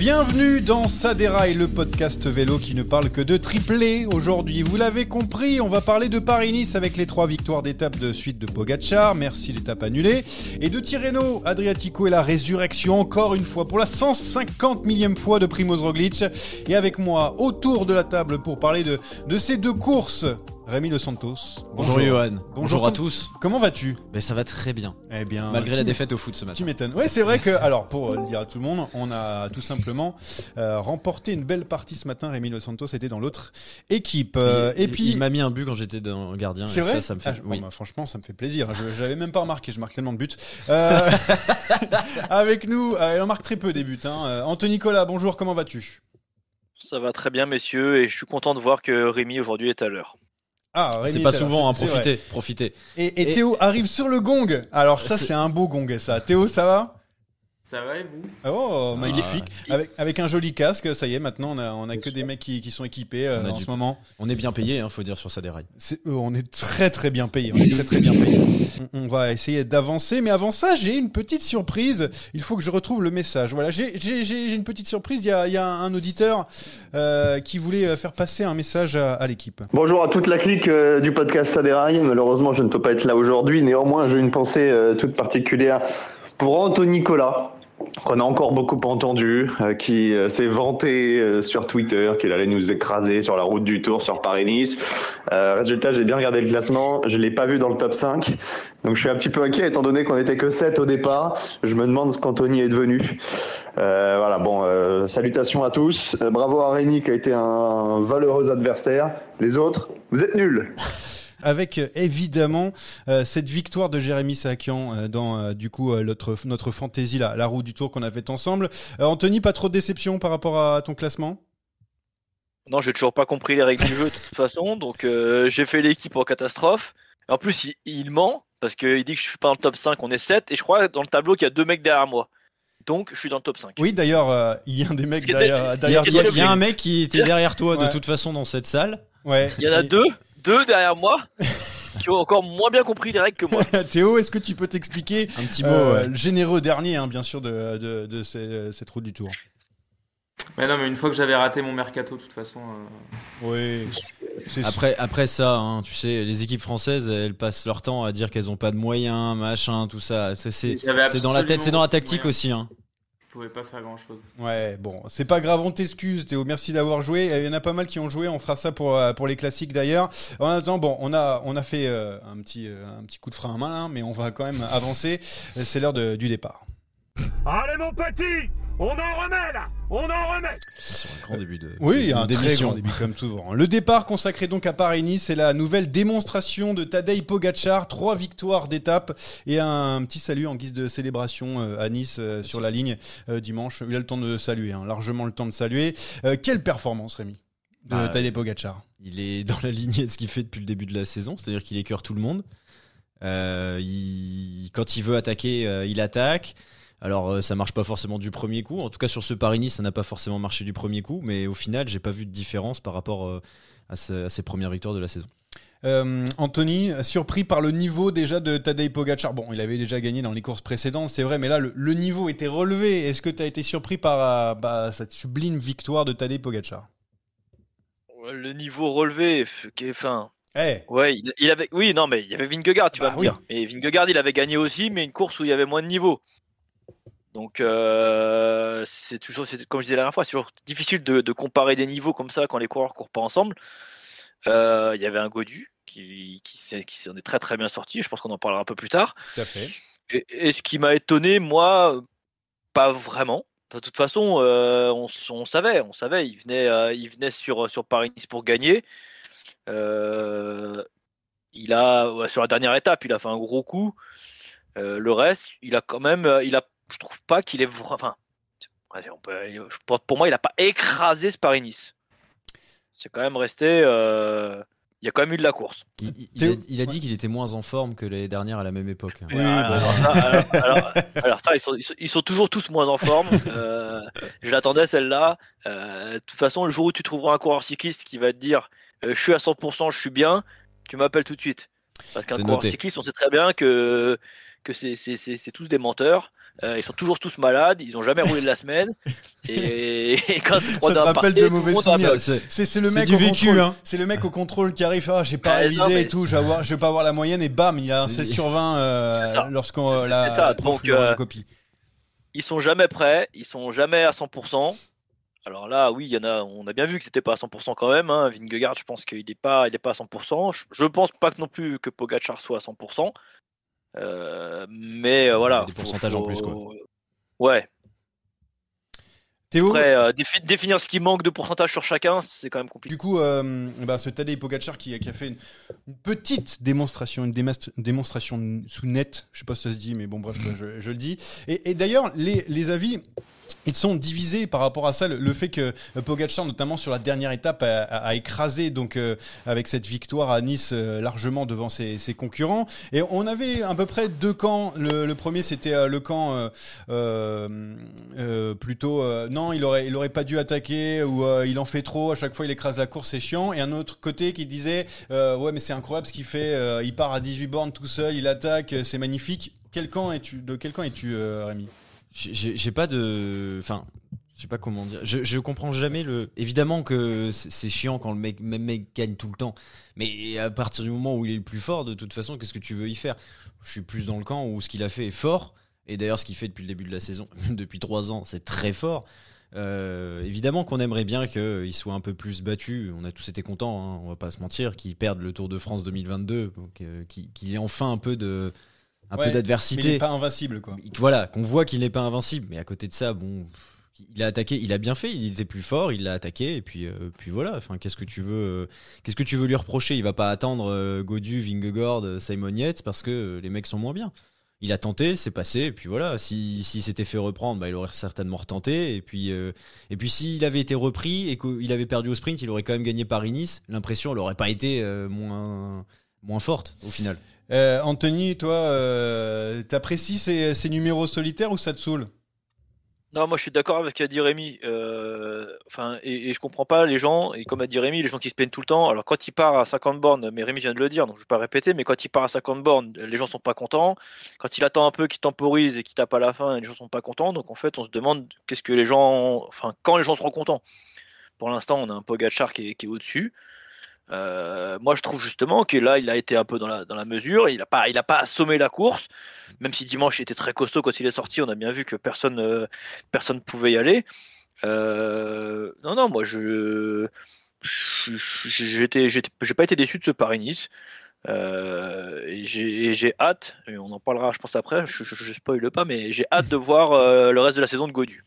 Bienvenue dans Saderail, le podcast vélo qui ne parle que de triplé aujourd'hui. Vous l'avez compris, on va parler de Paris-Nice avec les trois victoires d'étape de suite de Pogachar, merci l'étape annulée, et de Tirreno, Adriatico et la résurrection encore une fois pour la 150 millième fois de Primoz Roglic. Et avec moi autour de la table pour parler de ces deux courses, Rémi Le Santos. Bonjour, Johan. Bonjour, à tous. Comment vas-tu? Mais ça va très bien. Eh bien, Malgré la défaite au foot ce matin. Tu m'étonnes. Ouais, c'est vrai que, alors, pour euh, le dire à tout le monde, on a tout simplement euh, remporté une belle partie ce matin. Rémi Los Santos était dans l'autre équipe. Euh, Il- et il- puis, il m'a mis un but quand j'étais dans gardien. c'est vrai? Ça, ça me fait. Ah, bon, bah, franchement, ça me fait plaisir. Je j'avais même pas remarqué. Je marque tellement de buts. Euh, avec nous, euh, on marque très peu des buts. Hein. Euh, Anthony Nicolas, bonjour. Comment vas-tu? Ça va très bien, messieurs, et je suis content de voir que Rémi aujourd'hui est à l'heure. Ah, C'est est pas souvent, hein, profitez, profitez. Et, et Et- Théo arrive sur le gong. Alors ça, C'est- c'est un beau gong, ça. Théo, ça va? Ça va et vous? Oh, Ah. magnifique. Avec, avec un joli casque, ça y est, maintenant, on a, on a que des mecs qui, qui sont équipés euh, en du- ce moment. On est bien payé, hein, faut dire sur sa déraille. C'est- euh, on est très très bien payé. On est très très bien payé. On, on va essayer d'avancer, mais avant ça, j'ai une petite surprise. Il faut que je retrouve le message. Voilà, j'ai j'ai- j'ai une petite surprise. Il y a, il y a un auditeur euh, qui voulait faire passer un message à, à l'équipe. Bonjour à toute la clique euh, du podcast Saderail. Malheureusement, je ne peux pas être là aujourd'hui. Néanmoins, j'ai une pensée euh, toute particulière pour Anthony Nicolas, qu'on a encore beaucoup entendu, euh, qui euh, s'est vanté euh, sur Twitter qu'il allait nous écraser sur la route du Tour sur Paris-Nice. Euh, résultat, j'ai bien regardé le classement. Je l'ai pas vu dans le top 5. Donc, je suis un petit peu inquiet étant donné qu'on était que 7 au départ. Je me demande ce qu'Anthony est devenu. Euh, voilà, bon, euh, salutations à tous. Bravo à Rémi qui a été un valeureux adversaire. Les autres, vous êtes nuls. Avec euh, évidemment euh, cette victoire de Jérémy Sakian euh, dans euh, du coup euh, notre notre fantaisie la, la roue du tour qu'on a fait ensemble. Euh, Anthony, pas trop de déception par rapport à ton classement? Non, j'ai toujours pas compris les règles du jeu de toute façon, donc euh, j'ai fait l'équipe en catastrophe. En plus, il, il ment, parce qu'il dit que je suis pas dans le top 5, on est 7, et je crois dans le tableau qu'il y a deux mecs derrière moi. Donc, je suis dans le top 5. Oui, d'ailleurs, euh, il y a un des mecs derrière. était Il y, a, toi. il y a un mec qui était derrière toi Ouais. de toute façon dans cette salle. Ouais. Il y en a deux, deux derrière moi, qui ont encore moins bien compris les règles que moi. Théo, est-ce que tu peux t'expliquer Un petit mot. euh, ouais. généreux dernier, hein, bien sûr, de, de, de ces- cette route du tour Mais non, mais une fois que j'avais raté mon mercato, de toute façon. euh, Oui. Après, après ça, hein, tu sais, les équipes françaises, elles passent leur temps à dire qu'elles ont pas de moyens, machin, tout ça. C'est dans la tête, c'est dans la tactique aussi. Hein. Je pouvais pas faire grand chose. Ouais, bon, c'est pas grave, on t'excuse, Théo. Merci d'avoir joué. Il y en a pas mal qui ont joué. On fera ça pour euh, pour les classiques d'ailleurs. En attendant, bon, on a on a fait euh, un petit euh, un petit coup de frein à main, hein, mais on va quand même avancer. C'est l'heure du départ. Allez mon petit, on en remet là, on en remet. Sur un grand début de. Oui, de- un très d'émission. grand début comme souvent. Le départ consacré donc à Paris-Nice, c'est la nouvelle démonstration de Tadej Pogacar, trois victoires d'étape et un petit salut en guise de célébration euh, à Nice euh, sur la ligne euh, dimanche. Il a le temps de saluer, hein, largement le temps de saluer. Euh, quelle performance, Rémi de Bah, Tadej Pogacar? Il est dans la lignée de ce qu'il fait depuis le début de la saison, c'est-à-dire qu'il écœure tout le monde. Euh, il- quand il veut attaquer, euh, il attaque. Alors euh, ça marche pas forcément du premier coup. En tout cas sur ce Paris-Nice, ça n'a pas forcément marché du premier coup, mais au final, j'ai pas vu de différence par rapport euh, à, ce- à ses premières victoires de la saison. Euh, Anthony, surpris par le niveau déjà de Tadej Pogacar. Bon, il avait déjà gagné dans les courses précédentes, c'est vrai, mais là, le, le niveau était relevé. Est-ce que tu as été surpris par bah, cette sublime victoire de Tadej Pogacar? Le niveau relevé, f- qui est- enfin, Eh, ouais, il, il avait, oui, non, mais il y avait Vingegaard, tu Bah vas me oui. dire. Et Vingegaard, il avait gagné aussi, mais une course où il y avait moins de niveau. Donc, euh, c'est toujours, comme je disais la dernière fois, c'est toujours difficile de, de comparer des niveaux comme ça quand les coureurs courent pas ensemble. Euh, Il y avait un Godu qui, qui, qui s'en est très très bien sorti. Je pense qu'on en parlera un peu plus tard. tout à fait. Et, et ce qui m'a étonné, moi, pas vraiment. De toute façon, euh, on, savait, on savait, il venait, il venait sur, sur Paris-Nice pour gagner. Il a, sur la dernière étape, il a fait un gros coup. Euh, le reste, il a quand même, il a, je trouve pas qu'il est, enfin, on peut- pour moi, il a pas écrasé ce Paris-Nice. C'est quand même resté, euh, il y a quand même eu de la course. Il, il- il Théo- a, il a dit qu'il était moins en forme que l'année dernière à la même époque. Oui, alors, bah, alors ça, alors- alors- alors ça, ils sont, ils, sont, ils sont toujours tous moins en forme. Euh, je l'attendais celle-là. Euh, de toute façon, le jour où tu trouveras un coureur cycliste qui va te dire euh, je suis à 100%, je suis bien, tu m'appelles tout de suite. Parce qu'un coureur noté. cycliste, on sait très bien que, c'est tous des menteurs. Euh, ils sont toujours tous malades, ils ont jamais roulé de la semaine. Et, et quand tu Ça te rappelle de mauvais souvenirs. C'est- le mec au vécu, contrôle. hein. C'est le mec au contrôle qui arrive. Ah, j'ai pas révisé non, mais- et tout. Je vais, avoir- je vais pas avoir la moyenne et bam, il a un 16 sur 20 euh, C'est ça. lorsqu'on la, ça. Donc, la euh, copie. ils sont jamais prêts, ils sont jamais à 100%. Alors là, oui, il y en a, on a bien vu que c'était pas à 100% quand même. Hein. Vingegaard, je pense qu'il n'est pas, il est pas à 100%. Je, je pense pas que non plus que Pogacar soit à 100%. Euh, mais euh, voilà. Des faut- pourcentages en plus, quoi. Ouais. Théo, Après, euh, défi- définir ce qui manque de pourcentage sur chacun, c'est quand même compliqué. Du coup, euh, bah, ce Tadej Pogacar qui, qui a fait une, une petite démonstration, une démonstration sous net, je sais pas si ça se dit, mais bon, bref, je, je le dis. Et, et d'ailleurs, les, les avis, ils sont divisés par rapport à ça. Le, fait que euh, Pogacar, notamment sur la dernière étape, a, écrasé donc euh, avec cette victoire à Nice euh, largement devant ses, concurrents. Et on avait à peu près deux camps. Le, premier, c'était le camp plutôt non, il aurait, il pas dû attaquer ou il en fait trop. À chaque fois, il écrase la course, c'est chiant. Et un autre côté qui disait ouais, mais c'est incroyable ce qu'il fait. il part à 18 bornes tout seul, il attaque, c'est magnifique. Quel camp es-tu De quel camp es-tu, Rémi? J'ai pas de. Enfin, je sais pas comment dire. Je, je comprends jamais le. Évidemment que c'est chiant quand le mec, même mec gagne tout le temps. Mais à partir du moment où il est le plus fort, de toute façon, qu'est-ce que tu veux y faire? Je suis plus dans le camp où ce qu'il a fait est fort. Et d'ailleurs, ce qu'il fait depuis le début de la saison, depuis trois ans, c'est très fort. Euh, évidemment qu'on aimerait bien qu'il soit un peu plus battu. On a tous été contents, hein, on va pas se mentir, qu'il perde le Tour de France 2022, donc, euh, qu'il ait enfin un peu de, un Ouais, peu Mais d'adversité il est pas invincible, quoi. voilà, qu'on voit qu'il n'est pas invincible. Mais à côté de ça, bon, il a attaqué, il a bien fait, il était plus fort, il l'a attaqué, et puis, euh, puis voilà. Enfin, qu'est-ce que tu veux, euh, qu'est-ce que tu veux lui reprocher? Il va pas attendre euh, Godu, Vingegaard, euh, Simon Yates parce que les mecs sont moins bien. Il a tenté, c'est passé, et puis voilà. Si s'il s'était fait reprendre, bah, il aurait certainement retenté. Et puis, et puis s'il avait été repris et qu'il avait perdu au sprint, il aurait quand même gagné Paris-Nice. L'impression, elle aurait pas été moins moins forte au final. Euh, Anthony, toi, euh, t'apprécies ces, ces numéros solitaires ou ça te saoule? Non, moi je suis d'accord avec ce qu'a dit Rémi. Euh, enfin, et, et je comprends pas les gens, et comme a dit Rémi, les gens qui se plaignent tout le temps. Alors quand il part à 50 bornes, mais Rémi vient de le dire, donc je vais pas répéter, mais quand il part à 50 bornes, les gens sont pas contents. Quand il attend un peu, qu'il temporise et qu'il tape à la fin, les gens sont pas contents. Donc en fait, on se demande qu'est-ce que les gens, enfin, quand les gens seront contents. Pour l'instant, on a un qui est, qui est au-dessus. Euh, moi, je trouve justement que là, il a été un peu dans la, dans la mesure. Il n'a pas, pas assommé la course, même si dimanche il était très costaud quand il est sorti. On a bien vu que personne, euh, personne pouvait y aller. Euh, non, non, moi, je, j'étais, j'ai pas été déçu de ce Paris-Nice. Euh, et j'ai hâte, et on en parlera, je pense après. Je, je, je spoile pas, mais j'ai hâte de voir le reste de la saison de Godu.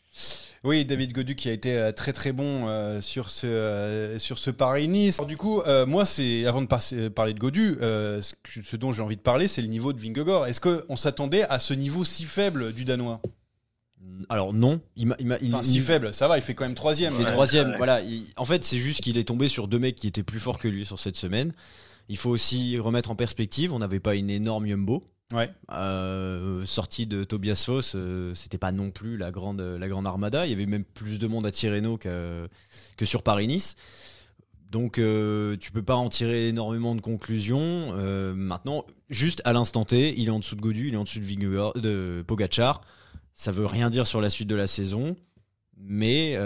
Oui, David Godu qui a été euh, très très bon euh, sur ce euh, sur ce Paris-Nice. Alors, Du coup, euh, moi, c'est avant de passer- parler de Godu, euh, ce, dont j'ai envie de parler, c'est le niveau de Vingegaard. Est-ce qu'on s'attendait à ce niveau si faible du Danois? Alors non, il m'a, il m'a- il- Enfin, si il- faible, ça va, il fait quand même troisième. il fait Ouais. troisième. ouais. Voilà. Il- en fait, c'est juste qu'il est tombé sur deux mecs qui étaient plus forts que lui sur cette semaine. Il faut aussi remettre en perspective. On n'avait pas une énorme Jumbo. Ouais. Euh, sortie de Tobias Foss, euh, c'était pas non plus la grande, la grande armada. Il y avait même plus de monde à Tirreno que, que sur Paris-Nice. Donc euh, tu peux pas en tirer énormément de conclusions. Euh, maintenant, juste à l'instant T, il est en dessous de Godu, il est en dessous de, de Pogacar. Ça veut rien dire sur la suite de la saison. Mais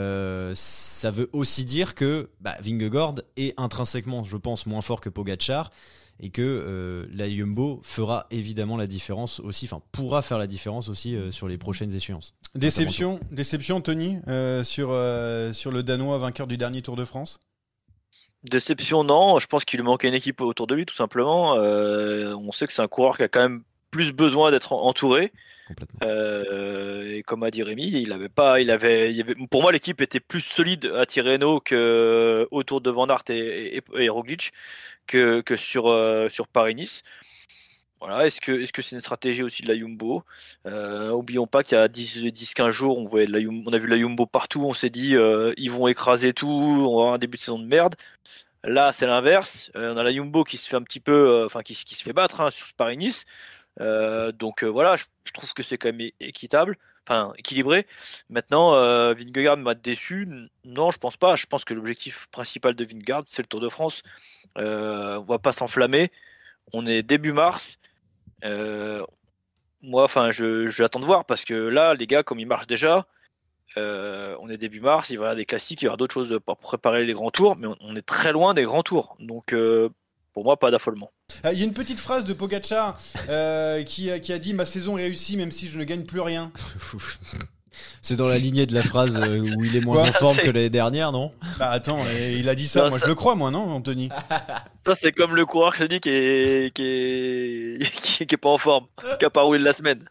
ça veut aussi dire que bah, Vingegaard est intrinsèquement, je pense, moins fort que Pogacar et que euh, la Jumbo fera évidemment la différence aussi, enfin pourra faire la différence aussi euh, sur les prochaines échéances. Déception, déception, Tony, euh, sur, euh, sur le Danois vainqueur du dernier Tour de France? Déception, non. Je pense qu'il lui manquait une équipe autour de lui, tout simplement. Euh, on sait que c'est un coureur qui a quand même plus besoin d'être en- entouré. Euh, et comme a dit Rémi, il avait pas, il avait, pour moi, l'équipe était plus solide à Tirreno que autour de Van Aert et, Roglic que, que sur, euh, sur Paris-Nice. Voilà, est-ce que est-ce que c'est une stratégie aussi de la Jumbo? Euh, Oublions pas qu'il y a 10-15 jours, on, voyait on a vu la Jumbo partout, on s'est dit euh, ils vont écraser tout, on va avoir un début de saison de merde. Là, c'est l'inverse. On a la Jumbo qui se fait un petit peu, enfin qui, qui se fait battre hein, sur ce Paris-Nice. Euh, donc euh, voilà, je, trouve que c'est quand même équitable, enfin équilibré. Maintenant, euh, Vingegaard m'a déçu. Non, je pense pas. Je pense que l'objectif principal de Vingegaard, c'est le Tour de France. Euh, on va pas s'enflammer. On est début mars. Euh, moi, enfin, je j'attends de voir parce que là, les gars, comme ils marchent déjà, euh, on est début mars, il va y avoir des classiques, il y aura d'autres choses pour préparer les grands tours, mais on, est très loin des grands tours. Donc, euh, pour moi, pas d'affolement. Euh, Il y a une petite phrase de Pogacar euh, qui, a- qui a dit Ma saison est réussie même si je ne gagne plus rien. C'est dans la lignée de la phrase euh, où il est moins Quoi en forme que l'année dernière, non? Bah attends, et il a dit ça, Non, moi ça- je le crois, moi, non, Anthony? Ça, c'est comme le coureur que je dis qui est, qui est, qui est, qui est pas en forme, qui a pas roulé de la semaine.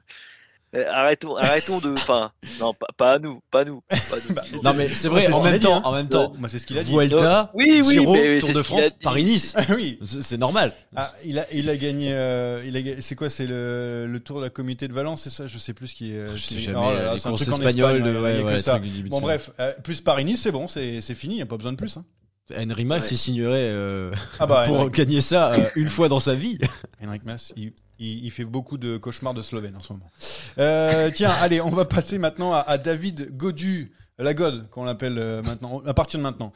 Euh, arrêtons, arrêtons de, enfin, non, pas, pas à nous, pas à nous. Pas à nous. Bah, Non mais c'est vrai, c'est en ce qu'il a même dit, temps, hein. en même temps, Moi, c'est ce qu'il a dit. Vuelta, Oui, oui, Giro, mais Tour de France. Paris-Nice. Oui, C'est normal. ah, il, a, il a gagné. euh, il a, c'est quoi C'est le, le tour de la communauté de Valence, c'est ça? Je sais plus ce qui est. Je ce sais jamais, oh là les un truc en Espagne, ouais, y ouais, que ça. Bon, bref, euh, plus Paris-Nice, c'est bon, c'est c'est fini, il n'y a pas besoin de plus. Hein. Henry Mas Ouais. s'y signerait euh, Ah bah, pour Henrik, gagner ça euh, une fois dans sa vie. Henrik Mas, il, il- il fait beaucoup de cauchemars de Slovène en ce moment. Euh, tiens, allez, on va passer maintenant à, à David Godu. La God, qu'on l'appelle maintenant, à partir de maintenant,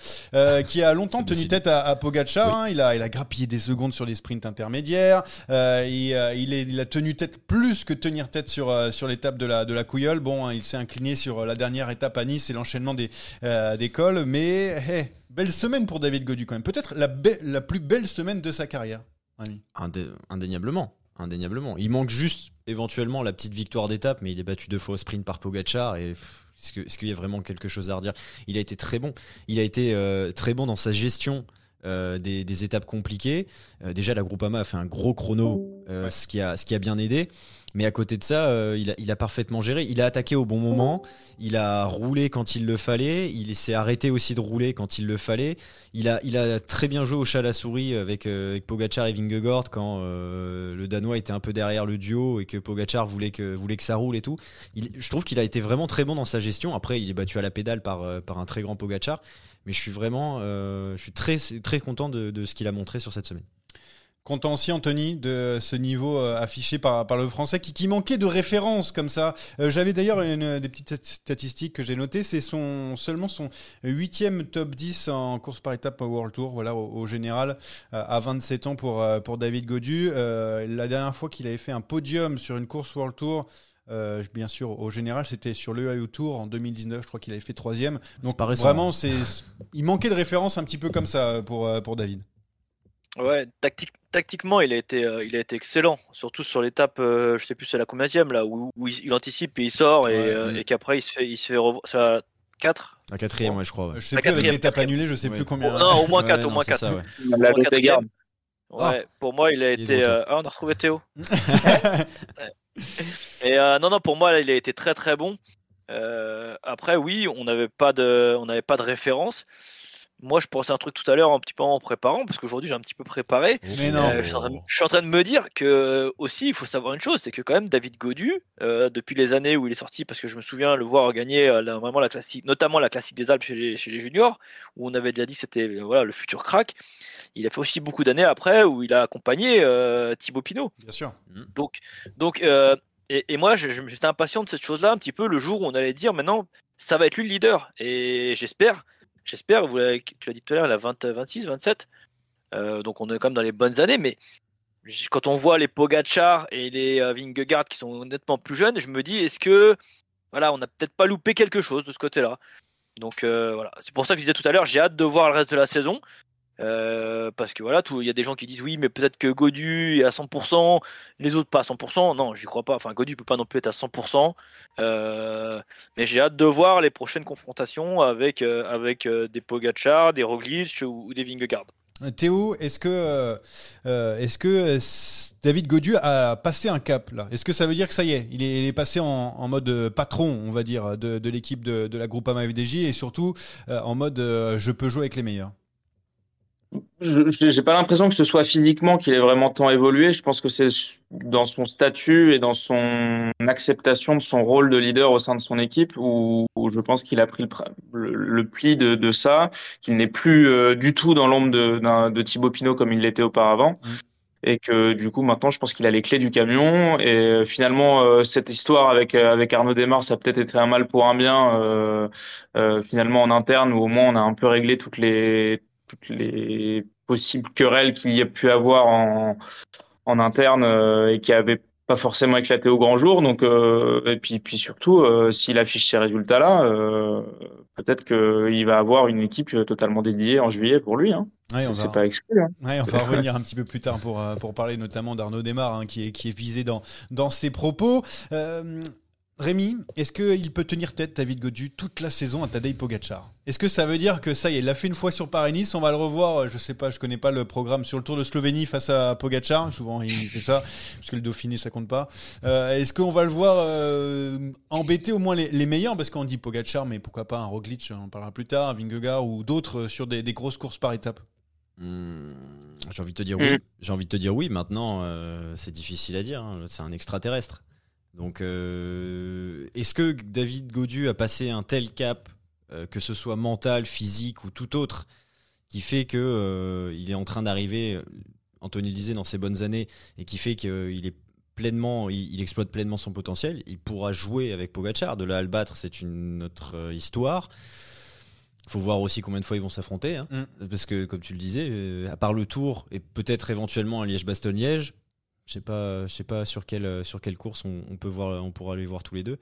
qui a longtemps tenu décidé. tête à, à Pogacar. Oui. hein. il, a, il a grappillé des secondes sur les sprints intermédiaires. Il, il, est- il a tenu tête plus que tenir tête sur, sur l'étape de la, de la Couilleule. Bon, hein, il s'est incliné sur la dernière étape à Nice et l'enchaînement des, des cols. Mais hey, belle semaine pour David Godu quand même. Peut-être la, be- la plus belle semaine de sa carrière. Indé- indéniablement. Indéniablement. Il manque juste éventuellement la petite victoire d'étape, mais il est battu deux fois au sprint par Pogachar. Et est-ce qu'il y a vraiment quelque chose à redire? Il a été très bon. Il a été euh, très bon dans sa gestion euh, des, des étapes compliquées. Euh, déjà, la Groupama a fait un gros chrono, euh, Ouais. ce, qui a, ce qui a bien aidé. Mais à côté de ça, euh, il, a, parfaitement géré. Il a attaqué au bon moment. Il a roulé quand il le fallait. Il s'est arrêté aussi de rouler quand il le fallait. Il a, très bien joué au chat à la souris avec, euh, avec Pogacar et Vingegaard quand euh, le Danois était un peu derrière le duo et que Pogacar voulait que, ça roule et tout. Je trouve qu'il a été vraiment très bon dans sa gestion. Après, il est battu à la pédale par, euh, un très grand Pogacar. Mais je suis vraiment très, content de ce qu'il a montré sur cette semaine. Content aussi, Anthony, de ce niveau euh, affiché par, par le français qui, qui manquait de références comme ça. Euh, J'avais d'ailleurs une des petites stat- statistiques que j'ai notées. C'est son, seulement son huitième top 10 en course par étape au World Tour, voilà, au, au général, euh, à 27 ans pour, euh, pour David Godu. Euh, la dernière fois qu'il avait fait un podium sur une course World Tour, euh, bien sûr, au général, c'était sur le AU Tour en 2019. Je crois qu'il avait fait troisième. Donc pas récent, vraiment, hein. il manquait de références un petit peu comme ça pour, euh, pour David. Ouais, tactique, tactiquement, il a été, euh, il a été excellent, surtout sur l'étape, euh, je sais plus c'est la combienième là, où, où il, il anticipe et il sort et, Ouais. euh, et qu'après il se fait, il se fait revoir. C'est à 4 Un quatrième, ouais, je crois. ouais. Je sais La plus avec quatrième, l'étape annulée, je sais Ouais. plus combien. Non, au moins Ouais, 4 au moins c'est 4 ça, ouais. La Lottegarde. Ouais, pour moi, il a Il été. euh, Ah, on a retrouvé Théo. Ouais. Et euh, non, non, pour moi, là, il a été très très bon. Euh, après, oui, on n'avait pas de, on n'avait pas de référence. Moi, je pensais un truc tout à l'heure un petit peu en préparant, parce qu'aujourd'hui j'ai un petit peu préparé. Mais non. Euh, je, suis en train de, je suis en train de me dire que aussi, il faut savoir une chose, c'est que quand même David Godu, euh, depuis les années où il est sorti, parce que je me souviens le voir gagner euh, la- vraiment la classique, notamment la classique des Alpes chez les, chez les juniors, où on avait déjà dit que c'était euh, voilà le futur crack. Il a fait aussi beaucoup d'années après où il a accompagné euh, Thibaut Pinot. Bien sûr. Donc, donc euh, et, et moi, j'étais impatient de cette chose-là un petit peu le jour où on allait dire maintenant, ça va être lui le leader. Et j'espère, j'espère, tu l'as dit tout à l'heure, il a 20, 26, 27. Euh, donc on est quand même dans les bonnes années, mais quand on voit les Pogachar et les euh, Vingegaard qui sont nettement plus jeunes, je me dis, est-ce que, voilà, on n'a peut-être pas loupé quelque chose de ce côté-là? Donc euh, voilà, c'est pour ça que je disais tout à l'heure, j'ai hâte de voir le reste de la saison. Euh, parce que voilà, il y a des gens qui disent oui, mais peut-être que Godu est à 100%, les autres pas à 100%. Non, j'y crois pas. Enfin, Godu peut pas non plus être à 100%. Euh, mais j'ai hâte de voir les prochaines confrontations avec, euh, avec des Pogacar, des Roglic ou, des Vingegaard. Théo, est-ce que, est-ce que David Godu a passé un cap là? Est-ce que ça veut dire que ça y est, il est, passé en, mode patron, on va dire, de, l'équipe de, la Groupama FDJ et surtout en mode je peux jouer avec les meilleurs? Je j'ai pas l'impression que ce soit physiquement qu'il ait vraiment tant évolué. Je pense que c'est dans son statut et dans son acceptation de son rôle de leader au sein de son équipe où, où je pense qu'il a pris le, le, le pli de, de ça, qu'il n'est plus euh, du tout dans l'ombre de, de Thibaut Pinot comme il l'était auparavant. Mm. Et que du coup maintenant je pense qu'il a les clés du camion et euh, finalement euh, cette histoire avec euh, avec Arnaud Desmar ça a peut-être été un mal pour un bien euh, euh, finalement en interne où au moins on a un peu réglé toutes les toutes les possibles querelles qu'il y a pu avoir en, en interne euh, et qui avaient pas forcément éclaté au grand jour. Donc, euh, et puis, puis surtout, euh, s'il affiche ces résultats-là, peut-être qu'il va avoir une équipe totalement dédiée en juillet pour lui. Hein. Ouais, on va- pas exclu. Hein. Ouais, on va revenir un petit peu plus tard pour, pour parler notamment d'Arnaud Desmar, hein, qui, est, qui est visé dans, dans ses propos. Euh, Rémi, est-ce qu'il peut tenir tête, David Godu, toute la saison à Tadej Pogacar? Est-ce que ça veut dire que ça y est, il l'a fait une fois sur Paris-Nice, on va le revoir, euh, je sais pas, je connais pas le programme sur le Tour de Slovénie face à Pogacar, souvent il fait ça, parce que le Dauphiné ça compte pas. Euh, est-ce qu'on va le voir euh, embêter au moins les, les meilleurs? Parce qu'on dit Pogacar, mais pourquoi pas un Roglic, on en parlera plus tard, un Vingegaard ou d'autres sur des, des grosses courses par étape Hmm, J'ai envie de te dire oui. J'ai envie de te dire oui. Maintenant, euh, c'est difficile à dire. hein. C'est un extraterrestre. Donc, euh, est-ce que David Godu a passé un tel cap, euh, que ce soit mental, physique ou tout autre, qui fait que euh, il est en train d'arriver, Anthony le disait, dans ses bonnes années, et qui fait qu'il est pleinement, il, il exploite pleinement son potentiel. Il pourra jouer avec Pogachar. De là à le battre, c'est une autre histoire. faut voir aussi combien de fois ils vont s'affronter. hein. Mm. Parce que, comme tu le disais, à part le Tour et peut-être éventuellement un Liège-Bastogne-Liège, je sais pas, sais pas sur quelle, euh, sur quelle course on, on peut voir, on pourra les voir tous les deux.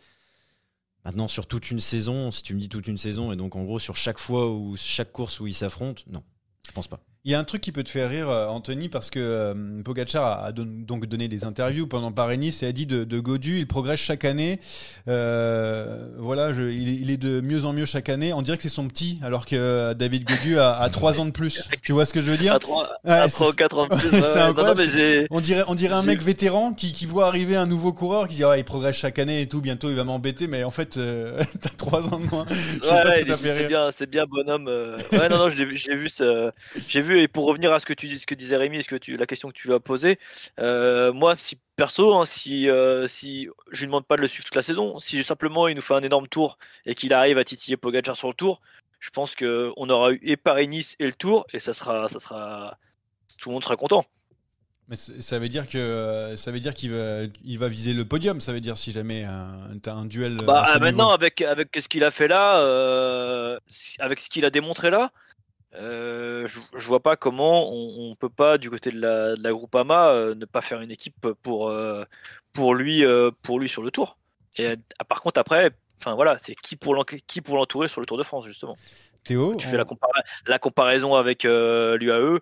Maintenant, sur toute une saison, si tu me dis toute une saison, et donc en gros sur chaque fois ou chaque course où ils s'affrontent, non, je pense pas. Il y a un truc qui peut te faire rire, euh, Anthony, parce que euh, Pogacar a, a don- donc donné des interviews pendant Paris-Nice et a dit de, de Godu, il progresse chaque année. Euh, voilà, je- il, est- il est de mieux en mieux chaque année. On dirait que c'est son petit, alors que euh, David Godu a, a 3 ans de plus. Tu vois ce que je veux dire? À 3, Ouais, à c'est- 3 ou 4 ans de plus. ouais, ouais. Non, mais on dirait, on dirait un mec vétéran qui, qui voit arriver un nouveau coureur qui dit ah, il progresse chaque année et tout, bientôt il va m'embêter, mais en fait, euh, t'as 3 ans de moins. Je sais pas si c'est bien, c'est bien bonhomme. Ouais, non, non, j'ai vu, j'ai vu ce, j'ai vu et pour revenir à ce que tu dis, ce que disait Rémi, ce que tu, la question que tu lui as posée, euh, moi, si perso, hein, si, euh, si je lui demande pas de le suivre toute la saison, si simplement il nous fait un énorme tour et qu'il arrive à titiller Pogacar sur le tour, je pense que on aura eu et Paris-Nice et le tour et ça sera, ça sera, tout le monde sera content. Mais c- ça veut dire que euh, ça veut dire qu'il va, il va viser le podium. Ça veut dire si jamais t'as un duel. Bah, ah, maintenant, niveau. avec, avec ce qu'il a fait là, euh, avec ce qu'il a démontré là, euh, je, je vois pas comment on, on peut pas, du côté de la, de la Groupama, euh, ne pas faire une équipe pour, euh, pour, lui, pour lui sur le tour. Et euh, par contre, après, enfin voilà, c'est qui pour qui pour l'entourer sur le Tour de France, justement. Théo, Tu on- fais la, compara- la comparaison avec l'UAE,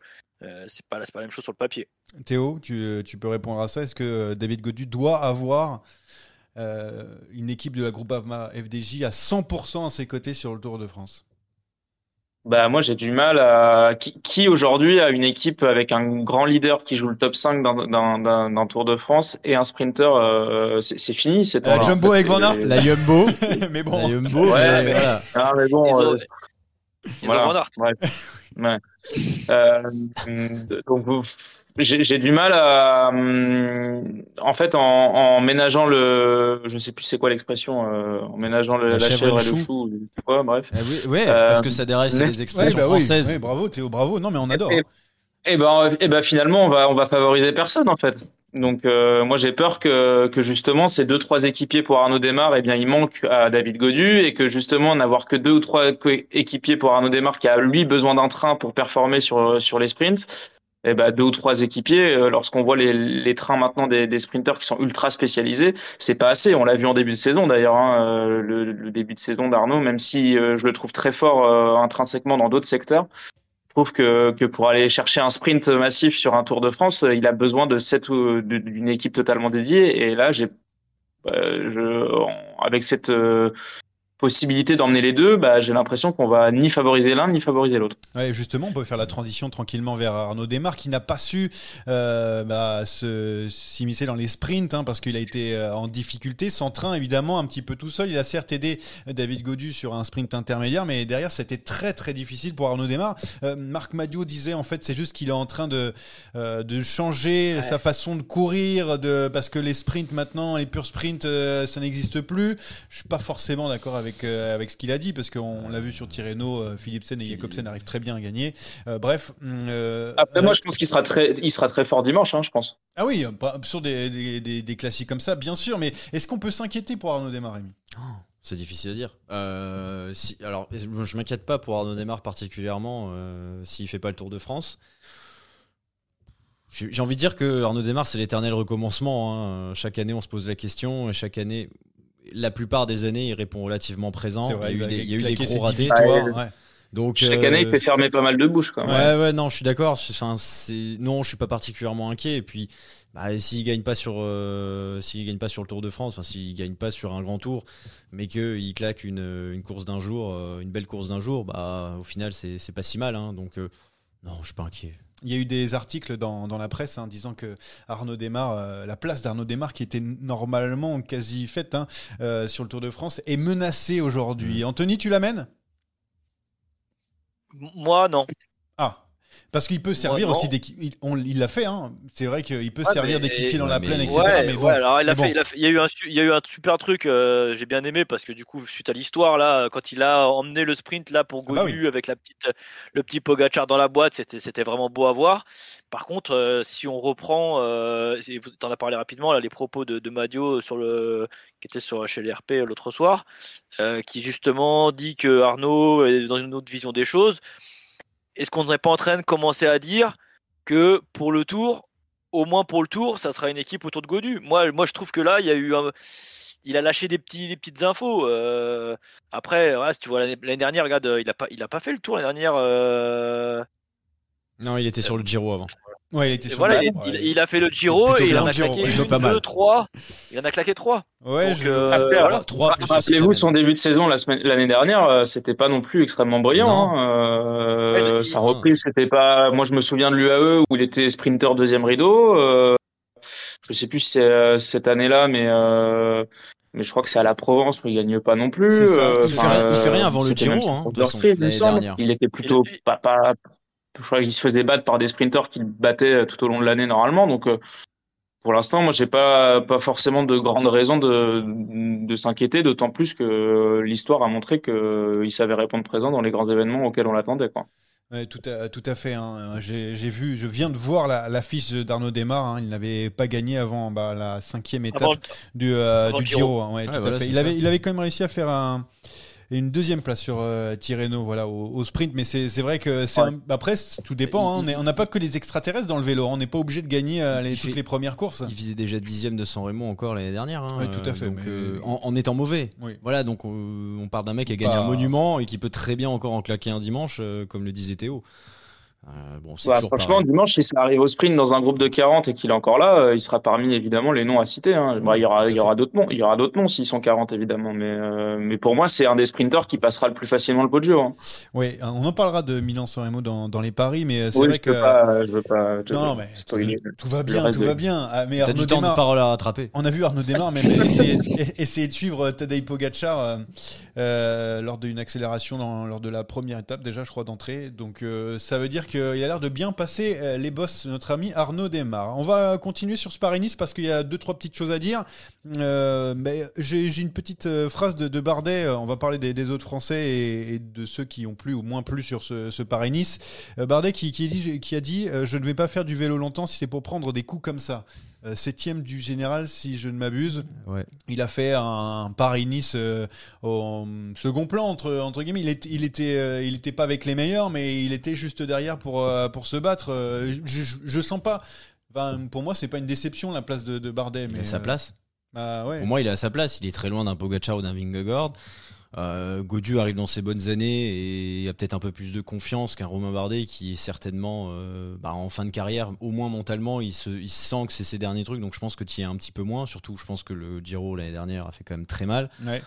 c'est pas, pas la même chose sur le papier. Théo, tu, tu peux répondre à ça. Est-ce que David Godu doit avoir une équipe de la Groupama FDJ à 100% à ses côtés sur le Tour de France? Bah, moi, j'ai du mal à. Qui, qui aujourd'hui a une équipe avec un grand leader qui joue le top 5 d'un, d'un, d'un, d'un Tour de France et un sprinter euh, c'est, c'est fini, c'est Euh, Jumbo avec Van Aert La Yumbo, Mais bon, la Yumbo, Ouais, mais mais- voilà. Ah, mais bon, Ils ont- euh, Ils Voilà. ont Van Aert. Ouais. Ouais. Euh, donc j'ai du mal à hum, en fait en, en ménageant le je sais plus c'est quoi l'expression euh, en ménageant le- la, chèvre, et le chou, ou quoi bref Ah oui, ouais, Euh, parce que ça déraille, c'est mais- les Ouais, expressions bah oui, françaises. ouais, bravo Théo, bravo. Non mais on adore. Et, et ben, et ben finalement, on va, on va favoriser personne en fait. Donc euh, moi j'ai peur que, justement ces deux trois équipiers pour Arnaud Desmar, eh bien il manque à David Godu et que justement n'avoir que deux ou trois équipiers pour Arnaud Desmar qui a lui besoin d'un train pour performer sur sur les sprints. Et ben deux ou trois équipiers, euh, lorsqu'on voit les, trains maintenant des, des sprinters qui sont ultra spécialisés, c'est pas assez. On l'a vu en début de saison d'ailleurs, hein, euh, le, début de saison d'Arnaud, même si je le trouve très fort intrinsèquement dans d'autres secteurs. Trouve que, que pour aller chercher un sprint massif sur un Tour de France, euh, il a besoin de sept ou d'une équipe totalement dédiée. Et là, j'ai, euh, je, avec cette euh, possibilité d'emmener les deux, bah, j'ai l'impression qu'on va ni favoriser l'un ni favoriser l'autre. Ouais, justement, on peut faire la transition tranquillement vers Arnaud Desmar qui n'a pas su euh, bah, se- s'immiscer dans les sprints hein, parce qu'il a été euh, en difficulté, sans train évidemment, un petit peu tout seul. Il a certes aidé David Godu sur un sprint intermédiaire, mais derrière c'était très très difficile pour Arnaud Desmar. Euh, Marc Madio disait en fait c'est juste qu'il est en train de, euh, de changer sa façon de courir de, parce que les sprints maintenant, les purs sprints, euh, ça n'existe plus. Je suis pas forcément d'accord avec, euh, avec ce qu'il a dit parce qu'on l'a vu sur Tirreno, euh, Philipsen et Jacobsen arrivent très bien à gagner. Euh, bref. euh, Après, moi, euh, je pense qu'il sera très, il sera très fort dimanche, hein, je pense. Ah oui, sur des, des, des- des classiques comme ça, bien sûr, mais est-ce qu'on peut s'inquiéter pour Arnaud Desmar, Rémi? C'est difficile à dire. Euh, si, alors, je m'inquiète pas pour Arnaud Desmar particulièrement euh, s'il fait pas le Tour de France. J'ai j'ai envie de dire que Arnaud Desmar, c'est l'éternel recommencement. hein. Chaque année, on se pose la question et chaque année, la plupart des années, il répond relativement présent. Vrai, il y a eu des, il y a eu des claquer ses gros 10 ratés. Ouais. Donc, Chaque euh, année, il fait fermer pas mal de bouches, quand même. Ouais, ouais, non, je suis d'accord. Enfin, c'est non, je suis pas particulièrement inquiet. Et puis, bah, s'il gagne pas sur, euh, s'il gagne pas sur le Tour de France, enfin, s'il gagne pas sur un grand tour, mais que il claque une, une course d'un jour, euh, une belle course d'un jour, bah, au final, c'est c'est pas si mal. Hein, donc, euh, non, je suis pas inquiet. Il y a eu des articles dans, dans la presse hein, disant que Arnaud Desmar, euh, la place d'Arnaud Desmar, qui était normalement quasi faite hein, euh, sur le Tour de France, est menacée aujourd'hui. Anthony, tu l'amènes? Moi, non. Ah parce qu'il peut servir aussi d'équipe. Il l'a fait, hein. c'est vrai qu'il peut Ouais, servir d'équipier dans la plaine, etc. Ouais, mais bon, ouais, alors il a mais fait, bon. il a fait- il y a eu un, su- il y a eu un super truc, euh, j'ai bien aimé parce que du coup, suite à l'histoire là, quand il a emmené le sprint là pour Ah bah Godu avec la petite, le petit Pogachar dans la boîte, c'était, vraiment beau à voir. Par contre, euh, si on reprend, euh, vous en as parlé rapidement là, les propos de, de Madio sur le, qui était sur chez les RP l'autre soir, euh, qui justement dit que Arnaud est dans une autre vision des choses. Est-ce qu'on n'est pas en train de commencer à dire que pour le tour, au moins pour le tour, ça sera une équipe autour de Godu. Moi, je trouve que là, il a eu un... Il a lâché des, petits, petites infos. euh, Après, si tu vois l'année dernière, regarde, euh, il a pas, pas fait le tour l'année dernière. euh, Non, il était sur le Giro avant. Ouais, il était sur voilà, le- il, ouais. il- il a fait le Giro et il en a Giro, claqué plutôt une, pas mal. deux, trois. Il en a claqué trois. Ouais, Donc, je- euh, Après, voilà. Trois plus le Rappelez-vous son début de saison la semaine l'année dernière, euh, c'était pas non plus extrêmement brillant. Hein. Euh, Ouais, sa reprise, c'était pas. Moi, je me souviens de l'UAE où il était sprinter deuxième rideau. Euh, je sais plus si c'est euh, cette année-là, mais euh, mais je crois que c'est à la Provence où il gagne pas non plus. Il fait enfin, il fait rien avant le Giro, hein, de façon, il était plutôt pas, pas je crois qu'il se faisait battre par des sprinters qu'il battait tout au long de l'année normalement. Donc euh, pour l'instant, moi, j'ai pas pas forcément de grandes raisons de de s'inquiéter, d'autant plus que l'histoire a montré que il savait répondre présent dans les grands événements auxquels on l'attendait, quoi. Ouais, tout, à, tout à fait. hein. J'ai vu, je viens de voir la, la fiche d'Arnaud Desmar. hein. Il n'avait pas gagné avant bah, la cinquième étape Avant du, euh, du Giro. Giro. hein. Ouais, Ouais, tout à voilà, fait. c'est Il avait, ça. il avait quand même réussi à faire un, une deuxième place sur euh, Tirreno, voilà, au, au sprint. Mais c'est vrai que c'est Ouais. après tout dépend. hein. On On n'a pas que les extraterrestres dans le vélo. On n'est pas obligé de gagner euh, les, toutes fait- les premières courses. Il faisait déjà dixième de San Remo encore l'année dernière. hein, Ouais, tout à fait, donc, mais- euh, en, en étant mauvais. Oui. Voilà, donc euh, on parle d'un mec qui a gagné Bah- un monument et qui peut très bien encore en claquer un dimanche, euh, comme le disait Théo. Euh, bon, c'est Bah, franchement, pareil. dimanche, si ça arrive au sprint dans un groupe de 40 et qu'il est encore là, euh, il sera parmi évidemment les noms à citer. hein. Bah, il y aura, il y aura d'autres noms, il y aura d'autres noms s'ils sont 40 évidemment. Mais, euh, mais pour moi, c'est un des sprinteurs qui passera le plus facilement le Poggio. Hein. Oui, on en parlera de Milan-San Remo dans, dans les paris, mais c'est Oui, vrai je que pas, je veux pas. je- non, non, mais tout, va bien, reste tout de- va bien. Ah, mais T'as Arnaud du temps de Démarre- parole à rattraper. On a vu Arnaud Démarre même essayer, de- essayer de suivre Tadej Pogacar euh, euh, lors d'une accélération dans- lors de la première étape déjà je crois d'entrée donc euh, ça veut dire qu'il a l'air de bien passer euh, les bosses notre ami Arnaud Démarre. On va continuer sur ce Paris-Nice parce qu'il y a deux trois petites choses à dire. Euh, mais j'ai une petite euh, phrase de, de Bardet. On va parler des, autres Français et, de ceux qui ont plu ou moins plu sur ce, ce Paris-Nice. Bardet qui, a dit Je ne vais pas faire du vélo longtemps si c'est pour prendre des coups comme ça. Euh, septième du général, si je ne m'abuse. Ouais. Il a fait un Paris-Nice euh, au second plan entre, entre guillemets. Il était, il était, euh, il était pas avec les meilleurs, mais il était juste derrière pour pour, pour se battre. Euh, Je, je, je sens pas. Pour moi, c'est pas une déception la place de, de Bardet. Il mais a sa euh, place. bah ouais. Pour moi, il est à sa place. Il est très loin d'un Pogacar ou d'un Vingegaard. Euh, Godu arrive dans ses bonnes années et a peut-être un peu plus de confiance qu'un Romain Bardet qui est certainement euh, bah, en fin de carrière, au moins mentalement, il se, il sent que c'est ses derniers trucs. Donc je pense que tu y es un petit peu moins. Surtout, je pense que le Giro l'année dernière a fait quand même très mal. Ouais.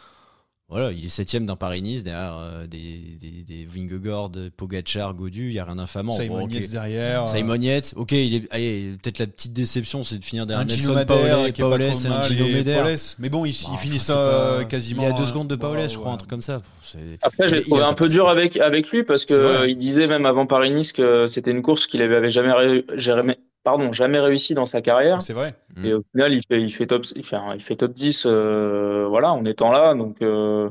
Voilà, il est septième d'un Paris-Nice derrière euh, des, des, des Vingegaard, Pogacar, Godu. Il y a rien d'infamant. Simon Bon, derrière. Simon Yates, ok, il est, allez, peut-être la petite déception, c'est de finir derrière un Gino Nelson Madère Paolé, qui est pas Paolès trop et un mal. Gino et Meder. Paulès. Mais bon, il, il Bah, finit enfin, ça c'est euh, pas- quasiment. Il y a deux euh, secondes de Paolès, je wow, crois, un truc comme ça. C'est- Après, j'ai trouvé un peu dur avec, avec lui parce que C'est vrai. euh, il disait même avant Paris-Nice que c'était une course qu'il avait, avait jamais, ré- jamais, pardon, jamais réussi dans sa carrière. C'est vrai. Mm. Et au final, il fait, il fait top, il fait, un- il fait top 10, euh, voilà, en étant là. Donc, euh,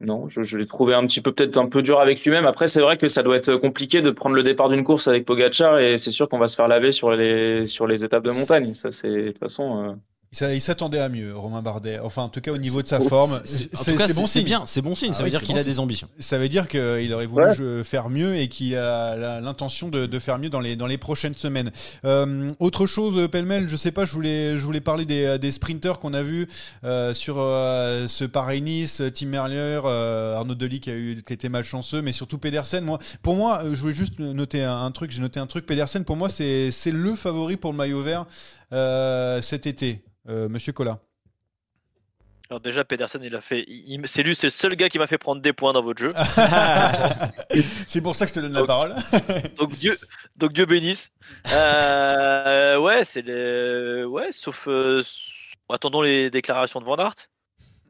non, je, je l'ai trouvé un petit peu, peut-être un peu dur avec lui-même. Après, c'est vrai que ça doit être compliqué de prendre le départ d'une course avec Pogacar et c'est sûr qu'on va se faire laver sur les, sur les étapes de montagne. Ça, c'est, de toute façon, euh, Il s'a- il s'attendait à mieux, Romain Bardet. Enfin, en tout cas, au niveau de sa C'est- forme, C'est- bon c'est signe. bien, c'est bon signe. Ah ça veut oui, dire qu'il bon a des ambitions. Ça veut dire qu'il aurait voulu Ouais. faire mieux et qu'il a l'intention de, de faire mieux dans les, dans les prochaines semaines. Euh, autre chose, pêle-mêle, je sais pas, je voulais, je voulais parler des, des sprinters qu'on a vus euh, sur euh, ce Paris-Nice, Tim Merlier, euh, Arnaud Delis qui a, eu, qui a été malchanceux, mais surtout Pedersen. Moi, pour moi, euh, je voulais juste noter un, un truc, j'ai noté un truc. Pedersen, pour moi, c'est le favori pour le maillot vert cet été. Euh, Monsieur Collat. Alors déjà, Pedersen, il a fait. c'est lui, c'est le seul gars qui m'a fait prendre des points dans votre jeu. c'est pour ça que je te donne la parole. Donc Dieu, donc Dieu bénisse. Euh, ouais, c'est les. Ouais, sauf. euh, Attendons les déclarations de Van Aert.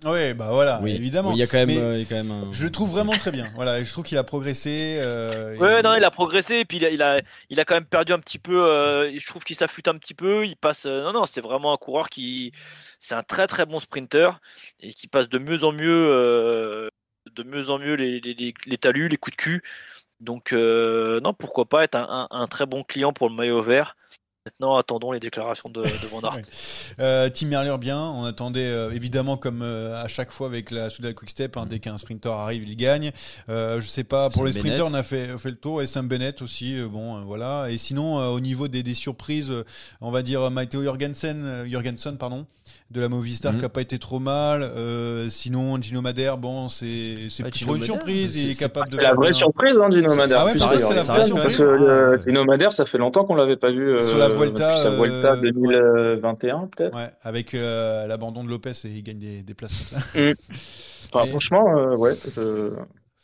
Oui, bah voilà, Oui, évidemment. Oui, il y a quand même, euh, il y a quand même un- je le trouve vraiment très bien. Voilà, je trouve qu'il a progressé. euh, Ouais, et- non, il a progressé, et puis il a, il a, il a quand même perdu un petit peu. euh, je trouve qu'il s'affûte un petit peu. Il passe. euh, non, non, c'est vraiment un coureur qui. C'est un très très bon sprinter et qui passe de mieux en mieux, euh, de mieux en mieux les, les, les, les talus, les coups de cul. Donc, euh, non, pourquoi pas être un, un, un très bon client pour le maillot vert. Maintenant, attendons les déclarations de, de Van Aert. Ouais. Euh, Tim Merlier bien, on attendait euh, évidemment comme euh, à chaque fois avec la Soudal Quick Step, hein, dès qu'un sprinter arrive, il gagne. Euh, je sais pas, pour Sam les sprinters, Bennett. on a fait, fait le tour et Sam Bennett aussi, euh, bon, euh, voilà. Et sinon, euh, au niveau des, des surprises, euh, on va dire Matteo Jorgensen, euh, Jorgensen pardon, de la Movistar Mhm. qui a pas été trop mal. Euh, sinon, Gino Madère, bon, c'est Gino trop une surprise, c'est- il est c'est- capable de c'est la vraie surprise, hein, Gino Madère. Ah ouais, Parce que Ah. Gino Madère, ça fait longtemps qu'on l'avait pas vu. Euh, Vuelta, sa euh, Vuelta ouais. 2021, peut-être. Ouais, avec euh, l'abandon de Lopez et il gagne des, des places comme ça. Enfin, Et- franchement, euh, ouais, je...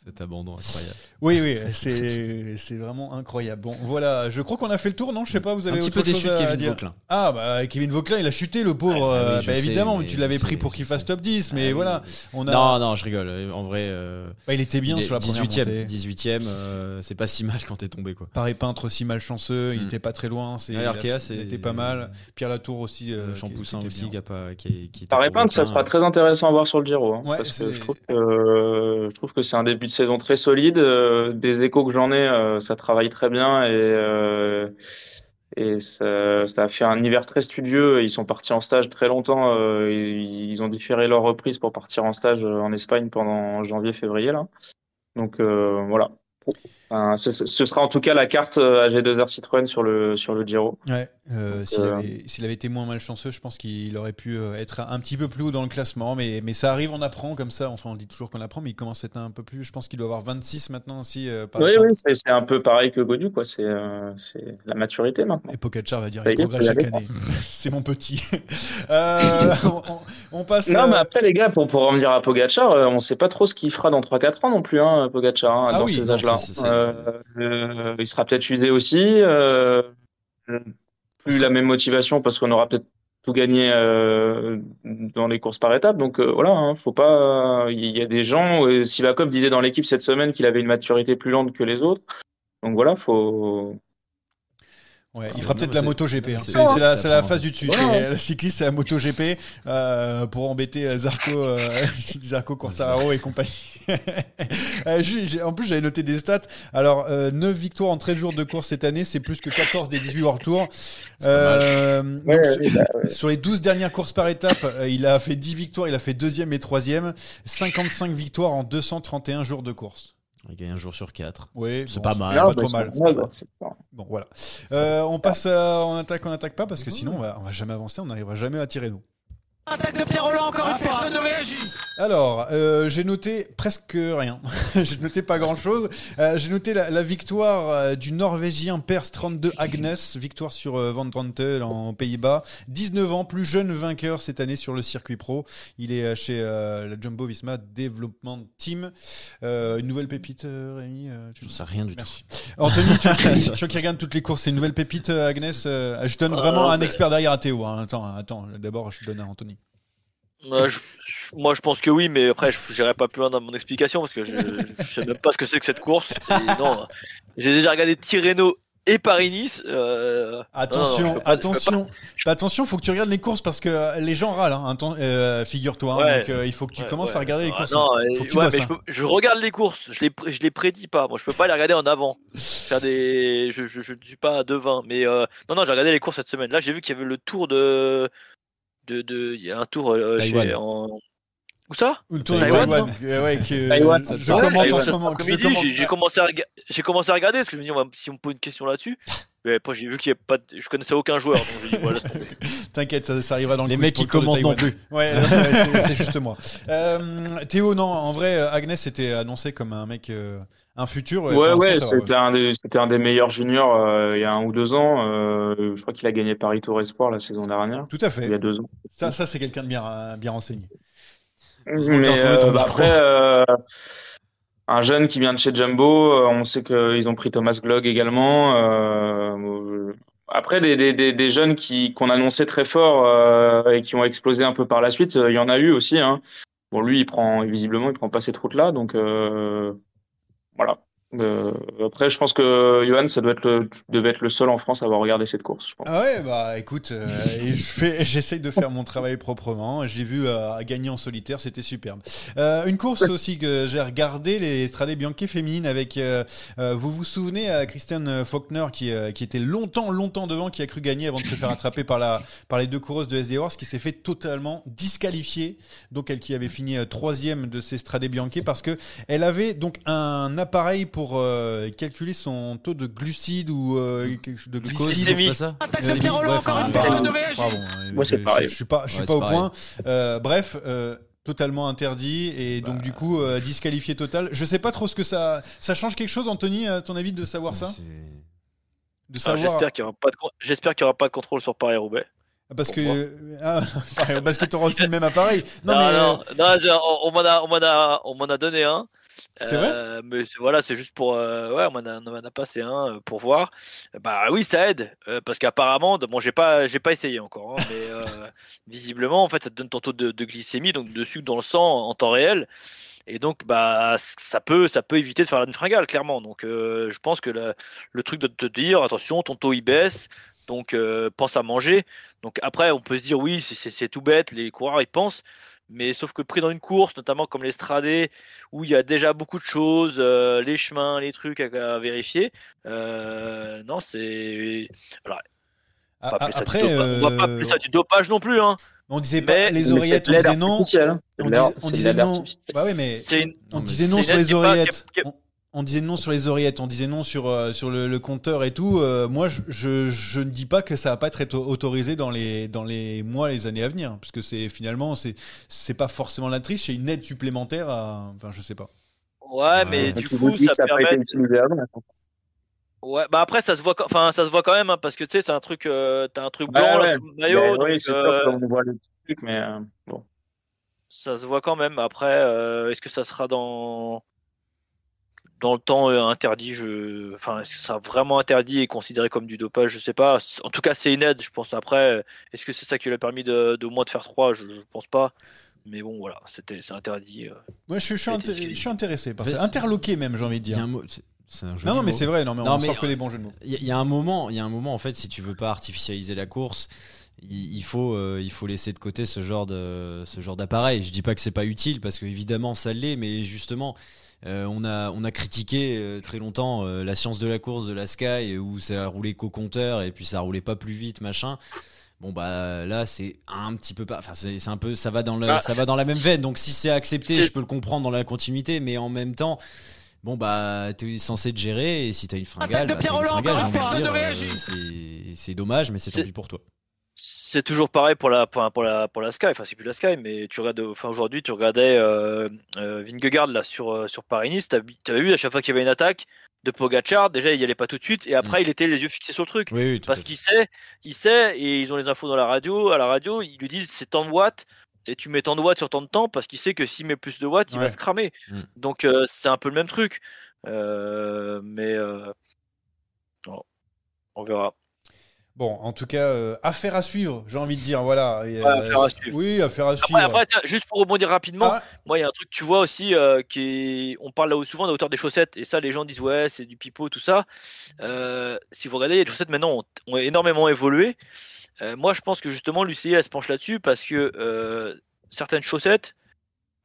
Cet abandon incroyable. Oui, oui, c'est c'est vraiment incroyable. Bon, voilà, je crois qu'on a fait le tour, non? Je sais pas, vous Un avez petit autre peu déçu chose de à Kevin dire? Vauquelin. Ah, bah Kevin Vauquelin, il a chuté, le pauvre. Ah, oui, euh, bah, sais, évidemment, mais tu l'avais pris pour qu'il fasse top 10, mais Ah, voilà. oui. On a... Non, non, je rigole. En vrai, euh, Bah, il était bien il sur la première 18e, montée. 18e, euh, c'est pas si mal quand t'es tombé quoi. Pareil peintre aussi malchanceux, il Mm. était pas très loin. C'est, il était pas mal. Pierre Latour aussi. euh, Euh, Champoussin aussi, qui a pas, qui, qui était Par pour épingle, ça sera très intéressant à voir sur le Giro. hein, parce que c'est- je trouve que, euh, je trouve que c'est un début de saison très solide. euh, des échos que j'en ai, euh, ça travaille très bien et, euh, et ça, ça a fait un hiver très studieux. Ils sont partis en stage très longtemps. ils ont différé leur reprise pour partir en stage en Espagne pendant janvier-février là. Donc voilà. Enfin, ce, ce sera en tout cas la carte euh, AG2R Citroën sur le, sur le Giro. Ouais, euh, s'il euh, avait, s'il avait été moins malchanceux, je pense qu'il aurait pu euh, être un petit peu plus haut dans le classement. Mais, mais ça arrive, on apprend comme ça. Enfin, on dit toujours qu'on apprend, mais il commence à être un peu plus. Je pense qu'il doit avoir 26 maintenant aussi. euh, par- Oui, par- oui, c'est un peu pareil que Godu, quoi. C'est euh, c'est la maturité maintenant. Et Pogacar va dire il progresse chaque année. C'est mon petit. Euh, on, on passe. Non, euh, mais après, les gars, pour, pour revenir à Pogacar, euh, on sait pas trop ce qu'il fera dans 3-4 ans non plus, hein, Pogacar, hein, Ah dans oui, ces âges-là. Euh, il sera peut-être usé aussi. Euh, plus la même motivation parce qu'on aura peut-être tout gagné euh, dans les courses par étapes. Donc voilà, hein, faut pas. Il y a des gens. Sivakov disait dans l'équipe cette semaine qu'il avait une maturité plus lente que les autres. Donc voilà, faut. Ouais, il fera peut-être la moto GP. hein. c'est- la, la phase du dessus. C'est- Le cycliste, c'est la moto GP euh, pour embêter euh, Zarco, euh, Zarco Quartararo et compagnie. Euh, en plus, j'avais noté des stats. Alors, euh, 9 victoires en 13 jours de course cette année, c'est plus que 14 des 18 World Tour. Euh, donc, Ouais, sur- ouais, bah, ouais. Sur les 12 dernières courses par étape, il a fait 10 victoires, il a fait deuxième et troisième. 55 victoires en 231 jours de course. Il gagne un jour sur quatre. Oui, C'est bon, pas mal. Pas trop mal. pas- Bon, voilà. Euh, on passe à, on attaque, on attaque pas parce que sinon on va, on va jamais avancer, on n'arrivera jamais à tirer nous. Personne ne réagit Alors, euh, j'ai noté presque rien. j'ai noté pas grand chose. j'ai noté la, la victoire euh, du Norvégien Pers 32 Agnes, victoire sur euh, Van Drantel en Pays-Bas. 19 ans, plus jeune vainqueur cette année sur le circuit pro. Il est euh, chez euh, la Jumbo Visma Development Team. Euh, une nouvelle pépite, euh, Rémi euh, tu- Je sais rien du tout. Merci. Anthony, tu, tu, tu qui regarde toutes les courses, c'est une nouvelle pépite, euh, Agnès. euh, je donne vraiment Euh, un expert derrière à Théo. hein. Attends, attends. D'abord, je donne à Anthony. Euh, je- je- moi, je pense que oui, mais après, je n'irai pas plus loin dans mon explication parce que je ne sais même pas ce que c'est que cette course. Et non, j'ai déjà regardé Tirreno et Paris-Nice. euh, Attention, non, non, pas- je peux attention, attention, faut que tu regardes les courses parce que euh, les gens râlent. Hein, euh, Figure-toi, hein, Ouais. donc euh, il faut que tu Ouais, commences ouais. à regarder les Ah, courses. non, euh, faut que tu bosses, mais hein. je, peux- je regarde les courses, je les, je les prédis pas. Moi, je peux pas les regarder en avant. Faire des, je, je, je ne suis pas devin, mais euh, non, non, j'ai regardé les courses cette semaine. Là, j'ai vu qu'il y avait le tour de, de, de, il y a un tour euh, chez, en, où ça? Ou le tour de Taïwan, Taïwan, euh, ouais, que, Taïwan, je Ouais, commente en ce moment. j'ai- commencé à commencé à regarder parce que je me dis on va- si on me pose une question là-dessus. Mais après j'ai vu qu'il y a pas, de- je connaissais aucun joueur donc voilà. T'inquiète, ça, ça arrivera dans le Les mecs qui commentent non Taïwan. Ouais, c'est- c'est juste moi. Euh, Théo, non, en vrai, Agnès était annoncé comme un mec, euh, un futur. Ouais, ouais, c'était un, des- un des meilleurs juniors euh, il y a un ou deux ans. Euh, je crois qu'il a gagné Paris Tour Espoir la saison dernière, Tout à il y fait. a deux ans. Ça, ça c'est quelqu'un de bien, bien renseigné. Mais euh, bah, après, un jeune qui vient de chez Jumbo, on sait qu'ils ont pris Thomas Glog également. après, des, des, des, des jeunes qui qu'on annonçait très fort et qui ont explosé un peu par la suite, il y en a eu aussi. Hein. Bon, lui, il prend visiblement, il prend pas cette route-là, donc euh, voilà. Euh, après, je pense que Johan, ça doit être le, tu devais être le seul en France à avoir regardé cette course, je pense. Ah ouais, bah écoute, euh, et je fais, j'essaye de faire mon travail proprement. J'ai vu euh, gagner en solitaire, c'était superbe. Euh, une course aussi que j'ai regardé, les Strade Bianche féminines avec, euh, euh, vous vous souvenez, à Christiane Faulkner qui, euh, qui était longtemps, longtemps devant, qui a cru gagner avant de se faire attraper par la, par les deux coureuses de SD Wars, qui s'est fait totalement disqualifier. Donc elle qui avait fini euh, troisième de ces Strade Bianche parce que elle avait donc un appareil pour euh, calculer son taux de glucides ou euh, de glucose. C'est pas ça de Pirolo, encore une fois. Moi, c'est pareil. Je, je suis pas, je suis Ouais, pas au pareil. point. Euh, bref, euh, totalement interdit et donc du coup euh, disqualifié total. Je sais pas trop ce que ça, ça change quelque chose, Anthony, à ton avis, de savoir ça, de Ah, savoir. J'espère qu'il y aura pas de, con- j'espère qu'il y aura pas de contrôle sur Paris Roubaix. Parce que ah, parce que t'auras aussi le même appareil. Non, Non, mais non, non, on m'en a, on m'en a, on m'en a donné un. C'est Euh, Mais voilà, c'est juste pour, euh, ouais, on m'en a, on a passé un euh, pour voir. Bah oui, ça aide euh, parce qu'apparemment, bon, j'ai pas, j'ai pas essayé encore, hein, mais euh, visiblement, en fait, ça te donne ton taux de, de glycémie, donc de sucre dans le sang en temps réel. Et donc, bah, ça peut, ça peut éviter de faire la fringale, clairement. Donc, euh, je pense que le, le truc de te dire, attention, ton taux il baisse, donc euh, pense à manger. Donc après, on peut se dire oui, c'est tout bête, les coureurs ils pensent, mais sauf que pris dans une course, notamment comme l'Estradé, où il y a déjà beaucoup de choses, euh, les chemins, les trucs à, à vérifier, euh, non, c'est. Alors, on va après, dopa- on va pas euh, appeler ça du dopage non plus, hein. on disait mais- pas les oreillettes, on disait non. On disait, on non. Bah oui, mais une- on disait non sur les pas- oreillettes. qui est- qui est- On- on disait non sur les oreillettes, on disait non sur, euh, sur le, le compteur et tout. euh, moi, je, je, je ne dis pas que ça va pas être auto- autorisé dans les, dans les mois, les années à venir, parce que c'est finalement, c'est c'est pas forcément la triche, c'est une aide supplémentaire à. Enfin, je sais pas. Ouais, mais Ouais, du coup, ça a pas été permet. utilisé avant. Ouais, bah après, ça se voit, quand- enfin, ça se voit quand même, hein, parce que tu sais, c'est un truc, euh, t'as un truc Ouais, blanc là ouais. sous le maillot, Mais donc oui, c'est euh, top, on voit le truc, mais euh, bon. ça se voit quand même. Après, euh, est-ce que ça sera dans dans le temps euh, interdit je... Enfin, est-ce que ça sera vraiment interdit et considéré comme du dopage? Je sais pas. En tout cas, c'est une aide, je pense. Après, est-ce que c'est ça qui lui a permis de, de au moins de faire 3 je, je pense pas. Mais bon, voilà, c'était c'est interdit. euh. Moi, je, je suis, je intéressé par ça. Interloqué même, j'ai envie de dire. un c'est- c'est un joli Non, non, mais c'est vrai, non, mais Non, on mais, sort que euh, les bons jeux de mots. Il y, a- il y a un moment, il y a un moment en fait, si tu veux pas artificialiser la course, il, il faut, euh, il faut laisser de côté ce genre de, ce genre d'appareil. Je dis pas que c'est pas utile parce que évidemment ça l'est, mais justement. Euh, on, a, on a critiqué euh, très longtemps euh, la science de la course de la Sky où ça roulait qu'au compteur et puis ça roulait pas plus vite machin. Bon bah là c'est un petit peu pas, enfin c'est c'est un peu, ça va dans le, Bah, ça va dans la même veine. Donc si c'est accepté, je peux le comprendre dans la continuité, mais en même temps, bon bah t'es censé te gérer et si t'as une fringale, de bah, euh, c'est- dommage, mais c'est tant pis pour toi. C'est toujours pareil pour la, pour, pour la, pour la Sky. Enfin, c'est plus la Sky, mais tu regardes, enfin, aujourd'hui, tu regardais euh, euh, Vingegaard là sur, euh, sur Paris-Nice. t'as- T'avais vu à chaque fois qu'il y avait une attaque de Pogacar, déjà il y allait pas tout de suite, et après il était les yeux fixés sur le truc. Oui, oui, Parce qu'il sait, il sait, et ils ont les infos dans la radio. À la radio, ils lui disent c'est tant de watts, et tu mets tant de watts sur tant de temps, parce qu'il sait que s'il met plus de watts, il va se cramer. Mm. Donc euh, c'est un peu le même truc. Euh, mais euh, on verra. Bon, en tout cas, euh, affaire à suivre, j'ai envie de dire, voilà. Et, Ouais, affaire à suivre. Oui, affaire à suivre. Après, après, tiens, juste pour rebondir rapidement, Ah, moi il y a un truc tu vois aussi euh, qui est... on parle là souvent de la hauteur des chaussettes et ça les gens disent ouais c'est du pipeau tout ça. Euh, si vous regardez les chaussettes maintenant ont, ont énormément évolué. Euh, moi je pense que justement l'UCI elle se penche là-dessus parce que euh, certaines chaussettes,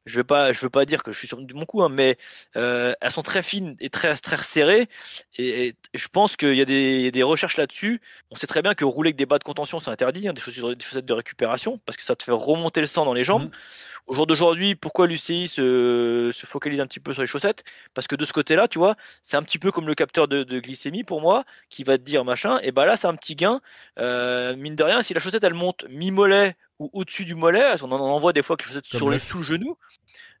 je vais pas je veux pas dire que je suis sur mon coup hein, mais euh, elles sont très fines et très très serrées et, je pense qu'il y y a des recherches là-dessus. On sait très bien que rouler avec des bas de contention c'est interdit, hein, des, chaussettes, des chaussettes de récupération parce que ça te fait remonter le sang dans les jambes. Mhm. Au jour d'aujourd'hui, pourquoi l'UCI se, se focalise un petit peu sur les chaussettes? Parce que de ce côté-là, tu vois, c'est un petit peu comme le capteur de, de glycémie pour moi, qui va te dire machin, et bah là, c'est un petit gain. Euh, mine de rien, si la chaussette elle monte mi-mollet ou au-dessus du mollet, parce qu'on en envoie des fois que les chaussettes Comme sur le l'œuf. sous le genou,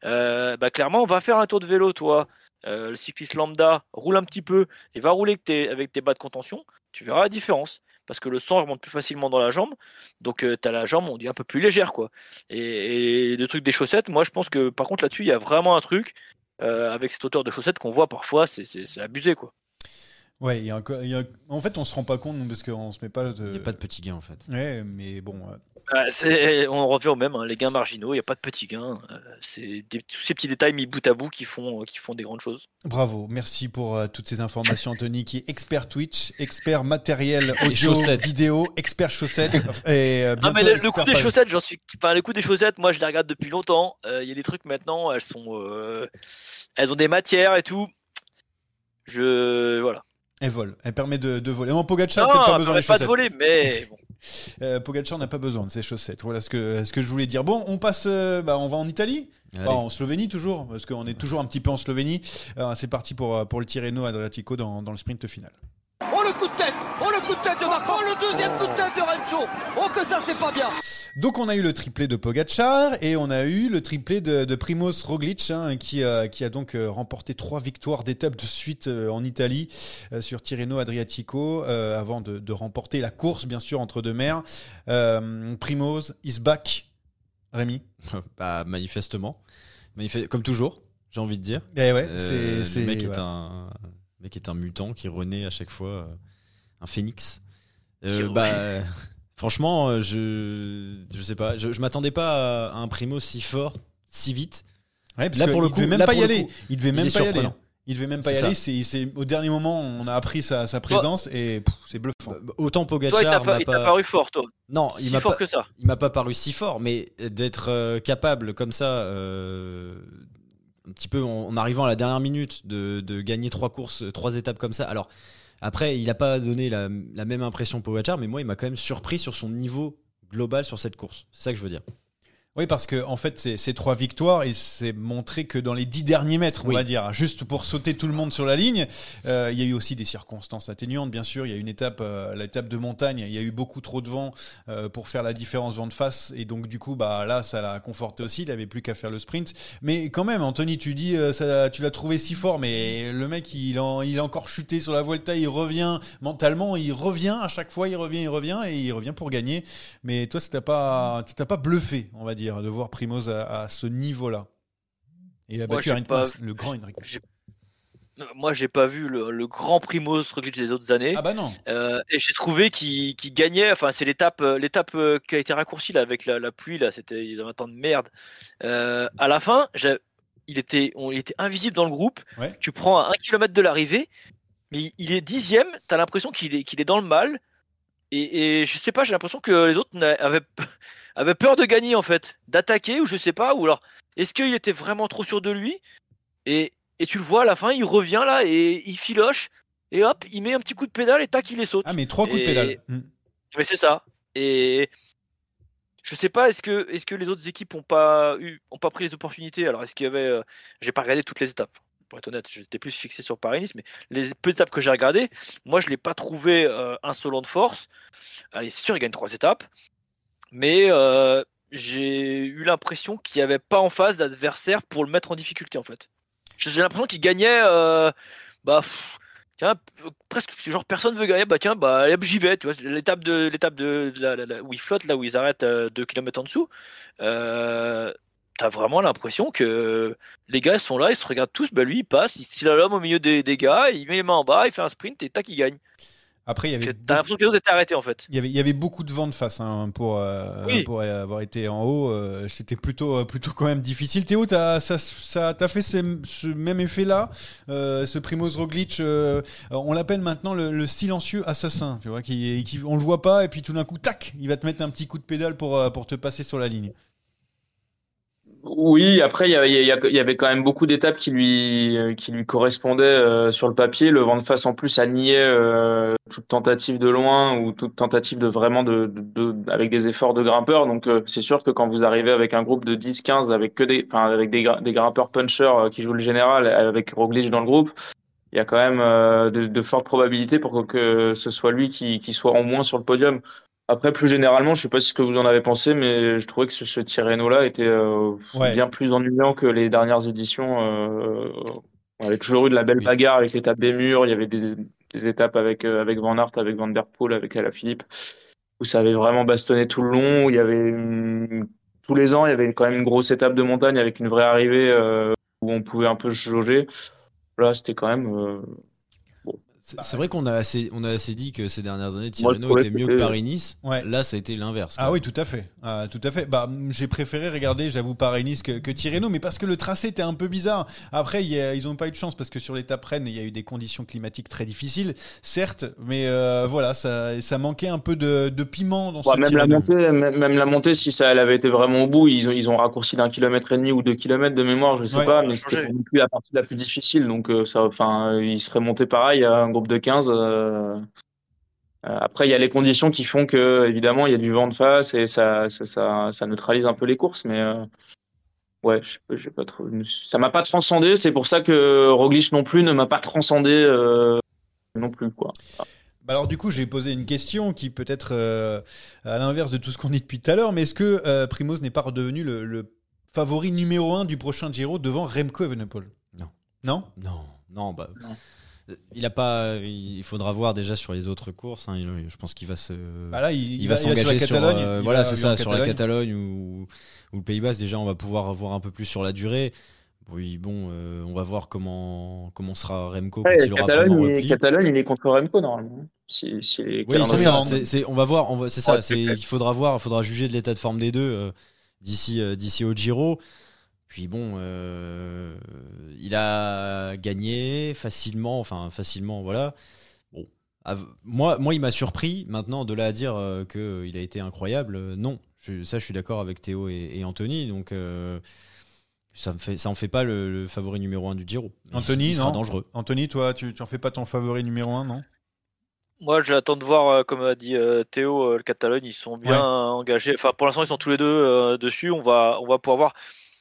euh, bah clairement, on va faire un tour de vélo, toi. Euh, le cycliste lambda roule un petit peu et va rouler avec tes, avec tes bas de contention, tu verras la différence. Parce que le sang remonte plus facilement dans la jambe, donc tu as la jambe, on dit un peu plus légère, quoi. Et, et le truc des chaussettes, moi je pense que par contre là-dessus, il y a vraiment un truc euh, avec cette hauteur de chaussettes qu'on voit parfois, c'est- c'est c'est abusé, quoi. Ouais, y a y en fait, on se rend pas compte parce qu'on se met pas. De... Il n'y a pas de petit gain en fait. Ouais, mais bon. euh, Ah, c'est- on revient au même, hein, les gains marginaux, il n'y a pas de petits gains. euh, c'est des- tous ces petits détails mis bout à bout qui font, qui font des grandes choses. Bravo, merci pour euh, toutes ces informations, Anthony, qui est expert Twitch, expert matériel audio, vidéo, expert chaussettes. et euh, Ah, mais le, coup des chaussettes, j'en suis. Enfin, le coup des chaussettes, moi je les regarde depuis longtemps. Euh, Il y a des trucs maintenant, elles sont. euh, Elles ont des matières et tout. Je. Voilà. Elle vole, elle permet de, de voler. Non, Pogacar peut-être pas besoin des pas de chaussettes. voler, mais. bon. Euh, Pogacar n'a pas besoin de ses chaussettes. Voilà ce que, ce que je voulais dire. Bon, on passe, euh, bah, on va en Italie. Bah, en Slovénie toujours, parce qu'on est toujours un petit peu en Slovénie. Euh, c'est parti pour, pour le Tirreno Adriatico dans, dans le sprint final. Oh le coup de tête Oh le coup de tête de Marco Oh le deuxième coup de tête de Rencho Oh que ça c'est pas bien Donc on a eu le triplé de Pogacar et on a eu le triplé de, de Primoz Roglic hein, qui, a, qui a donc euh, remporté trois victoires d'étape de suite euh, en Italie euh, sur Tirreno Adriatico euh, avant de, de remporter la course bien sûr entre deux mers. Euh, Primoz is back. Rémi? Bah, manifestement. Manifeste- Comme toujours, j'ai envie de dire. Eh ouais, Euh, c'est- le mec est un le mec est un mutant qui renaît à chaque fois euh, un phénix. Euh, bah franchement euh, je je sais pas je, je m'attendais pas à un primo si fort si vite. Ouais, parce Là, que pour le il coup- devait même pas y le aller. coup, il devait il même pas y aller. Il devait même pas y aller. C'est c'est- au dernier moment on a appris sa, sa présence et c'est bluffant. Bah, Autant Pogacar Toi, il t'a pas- il paru fort, toi. Non, il Si m'a fort pas que ça. il m'a pas paru si fort, mais d'être euh, capable comme ça, euh, un petit peu en, arrivant à la dernière minute, de, gagner trois courses, trois étapes comme ça. Alors après, il n'a pas donné la, même impression Pogacar, mais moi, il m'a quand même surpris sur son niveau global sur cette course. C'est ça que je veux dire. Oui, parce que en fait, c'est trois victoires et c'est montré que dans les dix derniers mètres, on Oui. va dire, juste pour sauter tout le monde sur la ligne. euh, il y a eu aussi des circonstances atténuantes, bien sûr. Il y a une étape, euh, l'étape de montagne. Il y a eu beaucoup trop de vent euh, pour faire la différence vent de face et donc du coup, bah là, ça l'a conforté aussi. Il avait plus qu'à faire le sprint. Mais quand même, Anthony, tu dis, euh, ça, tu l'as trouvé si fort, mais le mec, il, en, il a encore chuté sur la Volta. Il revient mentalement, il revient à chaque fois, il revient, il revient et il revient pour gagner. Mais toi, ça t'a pas, ça t'a pas bluffé, on va dire, de voir Primoz à, à ce niveau-là. Et il a battu Henrik pas- le grand Henrik. Moi, j'ai pas vu le, le grand Primoz Roglic des autres années. Ah bah non. Euh, et j'ai trouvé qu'il gagnait. Enfin, c'est l'étape, euh, l'étape euh, qui a été raccourcie là avec la, la pluie là. C'était, ils avaient un temps de merde. Euh, à la fin, il était, on, il était invisible dans le groupe. Ouais. Tu prends à un kilomètre de l'arrivée, mais il- il est dixième. T'as l'impression qu'il est, qu'il est dans le mal. Et, et je sais pas, j'ai l'impression que les autres n'a- avaient peur de gagner en fait, d'attaquer ou je sais pas. Ou alors, est-ce qu'il était vraiment trop sûr de lui? Et, et tu le vois à la fin, il revient là et il filoche. Et hop, il met un petit coup de pédale et tac, il les saute. Ah mais trois coups de pédale. Hmm. Mais c'est ça. Et je sais pas, est-ce que, est-ce que les autres équipes ont pas eu, ont pas pris les opportunités? Alors, est-ce qu'il y avait, euh, j'ai pas regardé toutes les étapes. Pour être honnête, j'étais plus fixé sur Paris-Nice, mais les peu d'étapes que j'ai regardées, moi, je l'ai pas trouvé euh, insolent de force. Allez, c'est sûr, il gagne trois étapes, mais euh, j'ai eu l'impression qu'il n'y avait pas en face d'adversaire pour le mettre en difficulté, en fait. J'ai l'impression qu'il gagnait, euh, bah. Tiens, p- presque genre personne veut gagner, bah tiens, bah j'y vais, tu vois, l'étape de l'étape de, la- où ils flottent, là où ils arrêtent euh, deux kilomètres en dessous, euh, t'as vraiment l'impression que les gars sont là, ils se regardent tous, bah lui il passe, il il l'homme au milieu des, des gars, il met les mains en bas, il fait un sprint et tac il gagne. Après, il y avait, T'as l'impression que les autres étaient arrêtés en fait. il y avait, il y avait beaucoup de vent de face hein, pour, euh, Oui. pour avoir été en haut. euh, C'était plutôt, euh, plutôt quand même difficile. Théo, t'as, ça, ça t'a fait ce, ce même effet-là, euh, ce Primoz Roglic. euh, on l'appelle maintenant le, le silencieux assassin. Tu vois, qui, qui, on le voit pas et puis tout d'un coup, tac, il va te mettre un petit coup de pédale pour, euh, pour te passer sur la ligne. Oui, après, il y, avait- y avait quand même beaucoup d'étapes qui lui, qui lui correspondaient euh, sur le papier. Le vent de face, en plus, a nié euh, toute tentative de loin ou toute tentative de vraiment de, avec des efforts de grimpeurs. Donc, euh, c'est sûr que quand vous arrivez avec un groupe de 10, 15, avec que des, enfin, avec des, grimpeurs punchers qui jouent le général, avec Roglic dans le groupe, il y a quand même de, de fortes probabilités pour que, ce soit lui qui, soit en moins sur le podium. Après, plus généralement, je sais pas ce que vous en avez pensé, mais je trouvais que ce, ce Tirreno-là était euh, Ouais. bien plus ennuyant que les dernières éditions. Euh, on avait toujours eu de la belle Oui. bagarre avec l'étape des murs. Il y avait des, des étapes avec euh, avec Van Aert, avec Van Der Poel, avec Alaphilippe, où ça avait vraiment bastonné tout le long. Où il y avait une- tous les ans, il y avait quand même une grosse étape de montagne avec une vraie arrivée euh, où on pouvait un peu se jauger. Là, c'était quand même. C'est vrai qu'on a assez, on a assez dit que ces dernières années, Tirreno était mieux que Paris-Nice. Ouais. Là, ça a été l'inverse. Ah oui, tout à fait. Ah, tout à fait. Bah, j'ai préféré regarder, j'avoue, Paris-Nice que, que Tirreno, mais parce que le tracé était un peu bizarre. Après, il y a- ils n'ont pas eu de chance parce que sur l'étape Rennes, il y a eu des conditions climatiques très difficiles, certes, mais euh, voilà, ça, ça manquait un peu de, de piment dans Ouais, ce même la montée, même, même la montée, si ça elle avait été vraiment au bout, ils ont, ils ont raccourci d'un kilomètre et demi ou deux kilomètres de mémoire, je sais Ouais, pas, mais c'était non plus la partie la plus difficile, donc euh, ça, enfin, euh, ils seraient montés pareil groupe de 15. euh, euh, après, il y a les conditions qui font que, évidemment, il y a du vent de face et ça, ça, ça, ça neutralise un peu les courses, mais euh, ouais, je sais pas, j'ai pas trop, ça m'a pas transcendé. C'est pour ça que Roglic non plus ne m'a pas transcendé euh, non plus, quoi. Bah alors du coup, j'ai posé une question qui peut être euh, à l'inverse de tout ce qu'on dit depuis tout à l'heure, mais est-ce que euh, Primoz n'est pas redevenu le, le favori numéro un du prochain Giro devant Remco Evenepoel? Non. Non? Non, non, bah. Non. Il a pas. Il faudra voir déjà sur les autres courses. hein. Il- je pense qu'il va se. Bah là, il, il, va sur la s'engager sur, Catalogne. euh, Il voilà c'est ça sur la Catalogne. Catalogne ou, ou le Pays Basque déjà on va pouvoir voir un peu plus sur la durée oui bon euh, on va voir comment comment sera Remco quand Ouais, il aura Catalogne, vraiment il est, repli. Catalogne, il est contre Remco normalement. Si, si les oui c'est ça on va voir on va- c'est ça Ouais, c'est c'est clair. il faudra voir il faudra juger de l'état de forme des deux euh, d'ici euh, d'ici au Giro puis bon euh, il a gagné facilement enfin facilement voilà bon Av- moi moi il m'a surpris maintenant de là à dire euh, que il a été incroyable euh, non Je- ça je suis d'accord avec Théo et, et Anthony donc euh, ça me fait ça en fait pas le, le favori numéro un du Giro Anthony, il sera non dangereux Anthony, toi, tu, tu en fais pas ton favori numéro un, non? Moi, j'attends de voir, euh, comme a dit euh, Théo, euh, le Catalogne, ils sont bien Ouais. engagés. Enfin, pour l'instant, ils sont tous les deux euh, dessus. On va, on va pouvoir voir.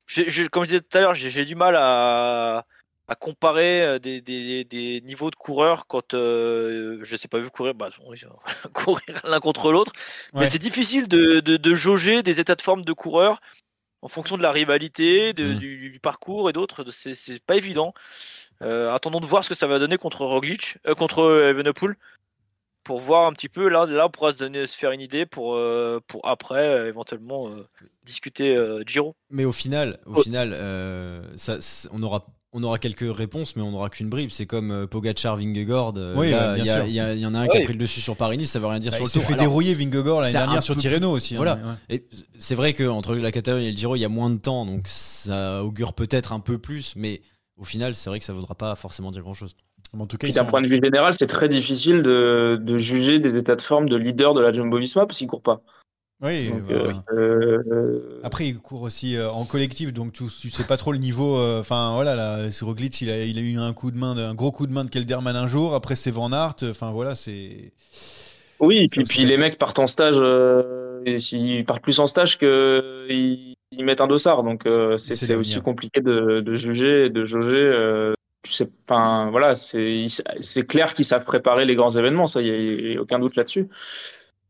J'ai- j'ai- comme je disais tout à l'heure, j'ai j'ai du mal à, à comparer euh, des, des, des niveaux de coureurs quand euh, je sais pas vu courir, bah, bon, courir l'un contre l'autre. Ouais. Mais c'est difficile de, de, de jauger des états de forme de coureurs en fonction de la rivalité, de- Mm. du, du parcours et d'autres. C'est c'est pas évident. Euh, attendons de voir ce que ça va donner contre Roglic, euh, contre Evenepoel, pour voir un petit peu. Là, là, on pourra se donner, se faire une idée pour euh, pour après euh, éventuellement euh, discuter euh, Giro. Mais au final, au Oh. final, euh, ça, on aura. On aura quelques réponses, mais on n'aura qu'une bribe. C'est comme euh, Pogacar, Vingegaard. euh, Oui, là, bien il y, a- sûr. il y a- il y en a un qui a pris le dessus sur Paris-Nice, ça veut rien dire Bah, sur il le s'est tour. fait Alors, dérouiller Vingegaard l'année dernière sur Tirreno aussi. hein, Voilà. mais ouais. Et c'est vrai qu'entre la Catalogne et le Giro, il y a moins de temps, donc ça augure peut-être un peu plus, mais au final, c'est vrai que ça ne voudra pas forcément dire grand-chose. Mais En tout cas, Puis ils d'un sont- point de vue général, c'est très difficile de, de juger des états de forme de leader de la Jumbo Visma parce qu'ils courent pas. Oui, Donc, bah, euh, oui. euh, Après, il court aussi euh, en collectif, donc tu, tu sais pas trop le niveau. Enfin, voilà, là, sur il a, il a eu un coup de main, de- un gros coup de main de Kelderman un jour. Après, c'est Van Aert. Enfin, voilà, c'est. Oui, et puis, les mecs partent en stage, s'ils partent plus en stage que ils, ils mettent un dossard, donc c'est aussi compliqué de, de juger, et de jauger. Enfin voilà, c'est c'est clair qu'ils savent préparer les grands événements, ça y a, y a aucun doute là-dessus.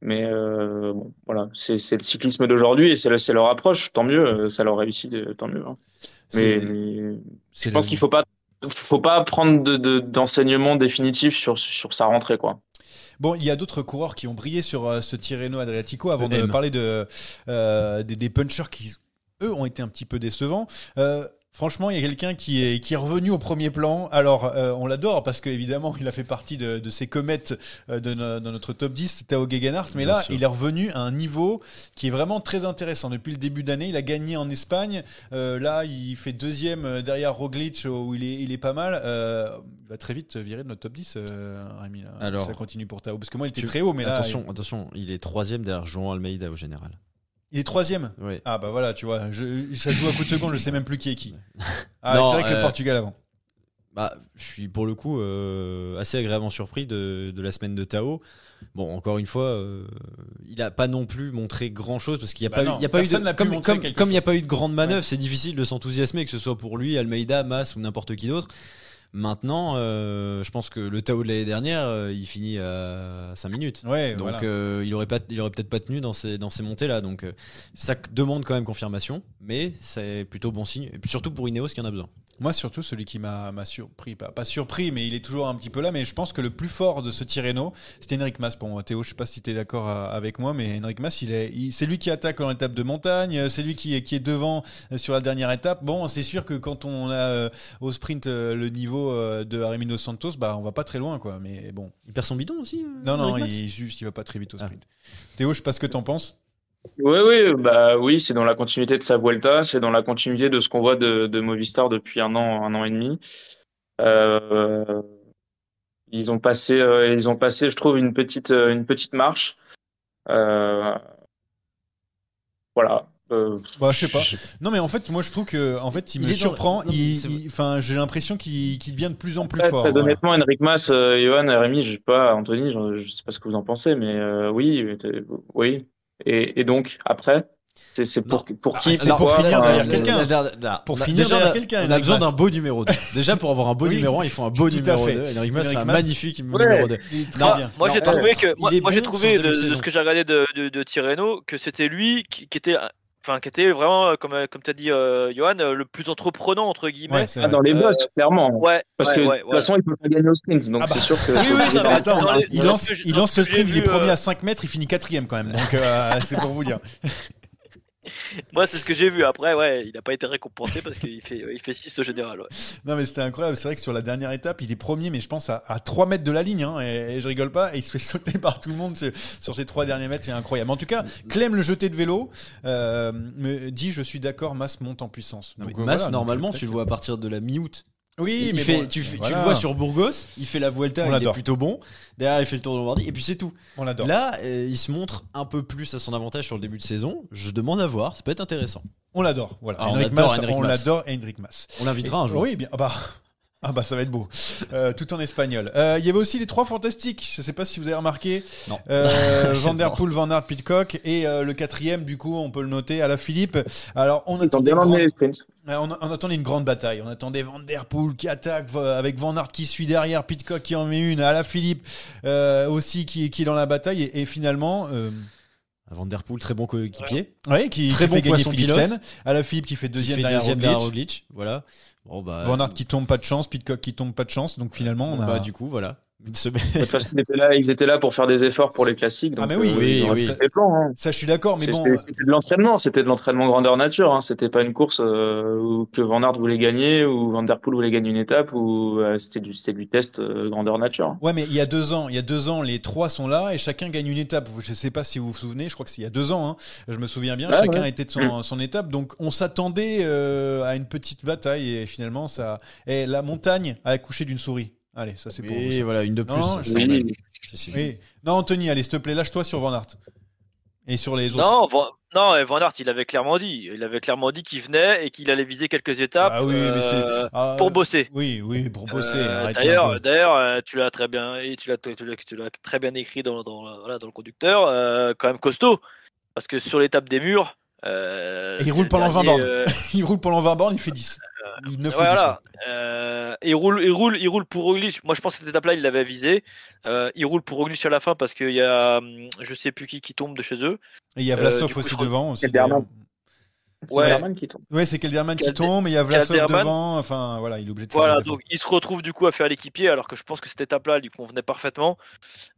Mais euh, bon, voilà, c'est c'est le cyclisme d'aujourd'hui et c'est le- c'est leur approche. Tant mieux, euh, ça leur réussit, de- tant mieux. hein. Mais, je pense le- qu'il faut pas, faut pas prendre de- de- d'enseignement définitif sur sur sa rentrée, quoi. Bon, il y a d'autres coureurs qui ont brillé sur euh, ce Tirreno Adriatico avant de parler de, euh, des, des punchers qui, eux, ont été un petit peu décevants. Euh, franchement, il y a quelqu'un qui est, qui est revenu au premier plan. Alors, euh, on l'adore parce qu'évidemment, il a fait partie de, de ces comètes euh, de, no- dans notre top 10, Tao Gegenhardt. Mais Bien là, sûr. il est revenu à un niveau qui est vraiment très intéressant. Depuis le début d'année, il a gagné en Espagne. Euh, là, il fait deuxième euh, derrière Roglic où il est, il est pas mal. Euh, il va très vite virer de notre top 10, euh, Rémi. là. Alors, ça continue pour Tao. Parce que moi, il était tu- très haut, mais là, attention, attention, il est troisième derrière Jean Almeida au général. Il est troisième. Ah bah voilà, tu vois, je, ça joue à coup de seconde, je sais même plus qui est qui. Ah, Non, c'est vrai que le euh, Portugal avant. Bah, je suis pour le coup euh, assez agréablement surpris de, de la semaine de Tao. Bon, encore une fois, euh, il a pas non plus montré grand chose parce qu'il n'y a, Bah pas non, eu- il y a pas eu personne de, n'a pu comme montrer comme quelque comme il n'y a chose. pas eu de grande manœuvre, c'est difficile de s'enthousiasmer que ce soit pour lui, Almeida, Mas ou n'importe qui d'autre. Maintenant, euh, je pense que le Tao de l'année dernière, euh, il finit à 5 minutes. Ouais, Donc voilà. euh, il aurait pas, il aurait peut-être pas tenu dans ces dans ces montées là. Donc ça demande quand même confirmation, mais c'est plutôt bon signe. Et surtout pour Ineos qui en a besoin. Moi, surtout, celui qui m'a surpris, pas, pas surpris, mais il est toujours un petit peu là. Mais je pense que le plus fort de ce Tirreno, c'était Enric Mas pour moi. Théo, je sais pas si tu es d'accord avec moi, mais Enric Mas, il est, il- c'est lui qui attaque en étape de montagne, c'est lui qui est, qui est devant sur la dernière étape. Bon, c'est sûr que quand on a au sprint le niveau euh, de Armindo Santos, bah, on va pas très loin, quoi. Mais bon. Il perd son bidon aussi. euh, Non, non, il, juste, il va pas très vite au Ah. sprint. Théo, je sais pas ce que t'en penses. Oui, oui, bah oui, c'est dans la continuité de sa Vuelta, c'est dans la continuité de ce qu'on voit de, de Movistar depuis un an, un an et demi. Euh, ils ont passé, euh, ils ont passé, je trouve, une petite, une petite marche. Euh, voilà. Euh, Bah, je sais pas. Non, mais en fait, moi, je trouve que, en fait, il, Il me est dans- surprend. non, il- Enfin, j'ai l'impression qu'il devient de plus en plus Très, fort. très voilà. honnêtement, Enric Mas, euh, Johan, Rémi, je sais pas, Anthony, je, je sais pas ce que vous en pensez, mais euh, oui, oui. Et, et donc après, c'est pour pour qui, c'est pour finir derrière euh, quelqu'un. Pour finir derrière a- quelqu'un, On a Enric besoin d'un beau numéro 2. Déjà, pour avoir un beau Oui. numéro 1, il faut un beau numéro fait. 2. Enric Mas, c'est un magnifique Ouais. numéro 2. Il est très Non, bien. Moi, j'ai trouvé que moi, j'ai bon trouvé de, début de de ce que j'ai regardé de, de, de Tirreno que c'était lui qui, qui était enfin qui était vraiment euh, comme comme t'as dit euh, Johan euh, le plus entreprenant entre guillemets. Ouais, ah, dans les Euh, boss, clairement. Ouais, Parce ouais, que ouais, de ouais. toute façon, il peut pas gagner au sprint, donc Ah bah. c'est sûr que. Oui, oui, non, mais Attends, il lance, il lance ce le sprint, il est premier euh, à 5 mètres, il finit quatrième quand même. Donc euh, c'est pour vous dire. Moi, c'est ce que j'ai vu. Après, ouais, il n'a pas été récompensé parce qu'il fait il fait 6 au général. Ouais. Non mais c'était incroyable. C'est vrai que sur la dernière étape, il est premier, mais je pense à, à 3 mètres de la ligne. hein, et, et je rigole pas. Et il se fait sauter par tout le monde sur, sur ces 3 derniers mètres. C'est incroyable. En tout cas, Clem le jeté de vélo euh, me dit je suis d'accord, Mas monte en puissance. Non, mais Donc, euh, Mas, voilà, donc, normalement, tu le vois à partir de la mi-août. Oui, il mais fait, bon, tu, fais- tu voilà. le vois sur Burgos, il fait la Vuelta, il est plutôt bon. Derrière, il fait le Tour de Lombardie, et puis c'est tout. On l'adore. Là, euh, il se montre un peu plus à son avantage sur le début de saison. Je demande à voir, ça peut être intéressant. On l'adore. Voilà. Ah, on l'adore, Hendrik Mas. On l'invitera un jour. Oui, bien. ah bah, Ah bah ça va être beau, Euh, tout en espagnol. Euh, Il y avait aussi les trois fantastiques. Je sais pas si vous avez remarqué. Non. Euh, Van Der Poel, Van Aert, Pitcock et euh, le quatrième du coup on peut le noter à la Philippe. Alors on attendait, grand- on, on une grande bataille. On attendait Van Der Poel qui attaque avec Van Aert qui suit derrière, Pitcock qui en met une, à la Philippe euh, aussi qui, qui est dans la bataille et, et finalement. Euh, Van Der Poel, très bon coéquipier. Ouais, qui, Très qui bon fait gagner poisson Philipsen. À la Philippe qui fait Qui deuxième fait derrière deuxième Roglic. derrière Roglic. Voilà. Bon, bah, Van Aert qui tombe pas de chance, Pitcock qui tombe pas de chance. Donc finalement, on a. bah, du coup, voilà. Semaine. De toute façon, ils étaient là, ils étaient là pour faire des efforts pour les classiques. Donc, Ah, mais oui, euh, oui, oui. respecté les plans. hein. Ça, je suis d'accord, mais C'était bon. c'était de l'entraînement, c'était de l'entraînement grandeur nature. Hein. C'était pas une course euh, où que Van Aert voulait gagner ou Van Der Poel voulait gagner une étape ou euh, c'était du c'était du test euh, grandeur nature. Ouais, mais il y a deux ans, il y a deux ans, les trois sont là et chacun gagne une étape. Je sais pas si vous vous souvenez, je crois que c'est il y a deux ans. Hein. Je me souviens bien, chacun ouais. était de son, son étape, donc on s'attendait euh, à une petite bataille et finalement ça. Et la montagne a accouché d'une souris. Allez, ça c'est pour vous. Et voilà, une de plus. Non. Oui. Oui. Anthony, allez, s'il te plaît, lâche-toi sur Van Aert et sur les autres. Non, Van, non, Van Aert, il avait clairement dit. Il avait clairement dit qu'il venait et qu'il allait viser quelques étapes Ah oui, mais c'est euh, Ah, pour bosser. Oui, oui, pour bosser. Euh, D'ailleurs, d'ailleurs, euh, tu l'as très bien, et tu l'as, tu l'as, tu l'as très bien écrit dans, dans, voilà, dans le conducteur, euh, quand même costaud, parce que sur l'étape des murs, euh, il roule le pendant 20 dernier, bornes. euh, il roule pendant 20 bornes, il fait 10. Il ne 10. voilà. Euh, il roule, il roule, il roule pour Roglic. Moi, je pense que cette étape-là, il l'avait visé. Euh, il roule pour Roglic à la fin parce qu'il y a, hum, je sais plus qui qui tombe de chez eux. Et il y a Euh, Vlasov coup, aussi devant. Aussi. Ouais. Kelderman qui tombe. Ouais, c'est Kelderman qui tombe, et il y a Vlasov devant. Enfin, voilà, il est obligé de faire Voilà, des efforts. donc il se retrouve du coup à faire l'équipier, alors que je pense que cette étape-là lui convenait parfaitement.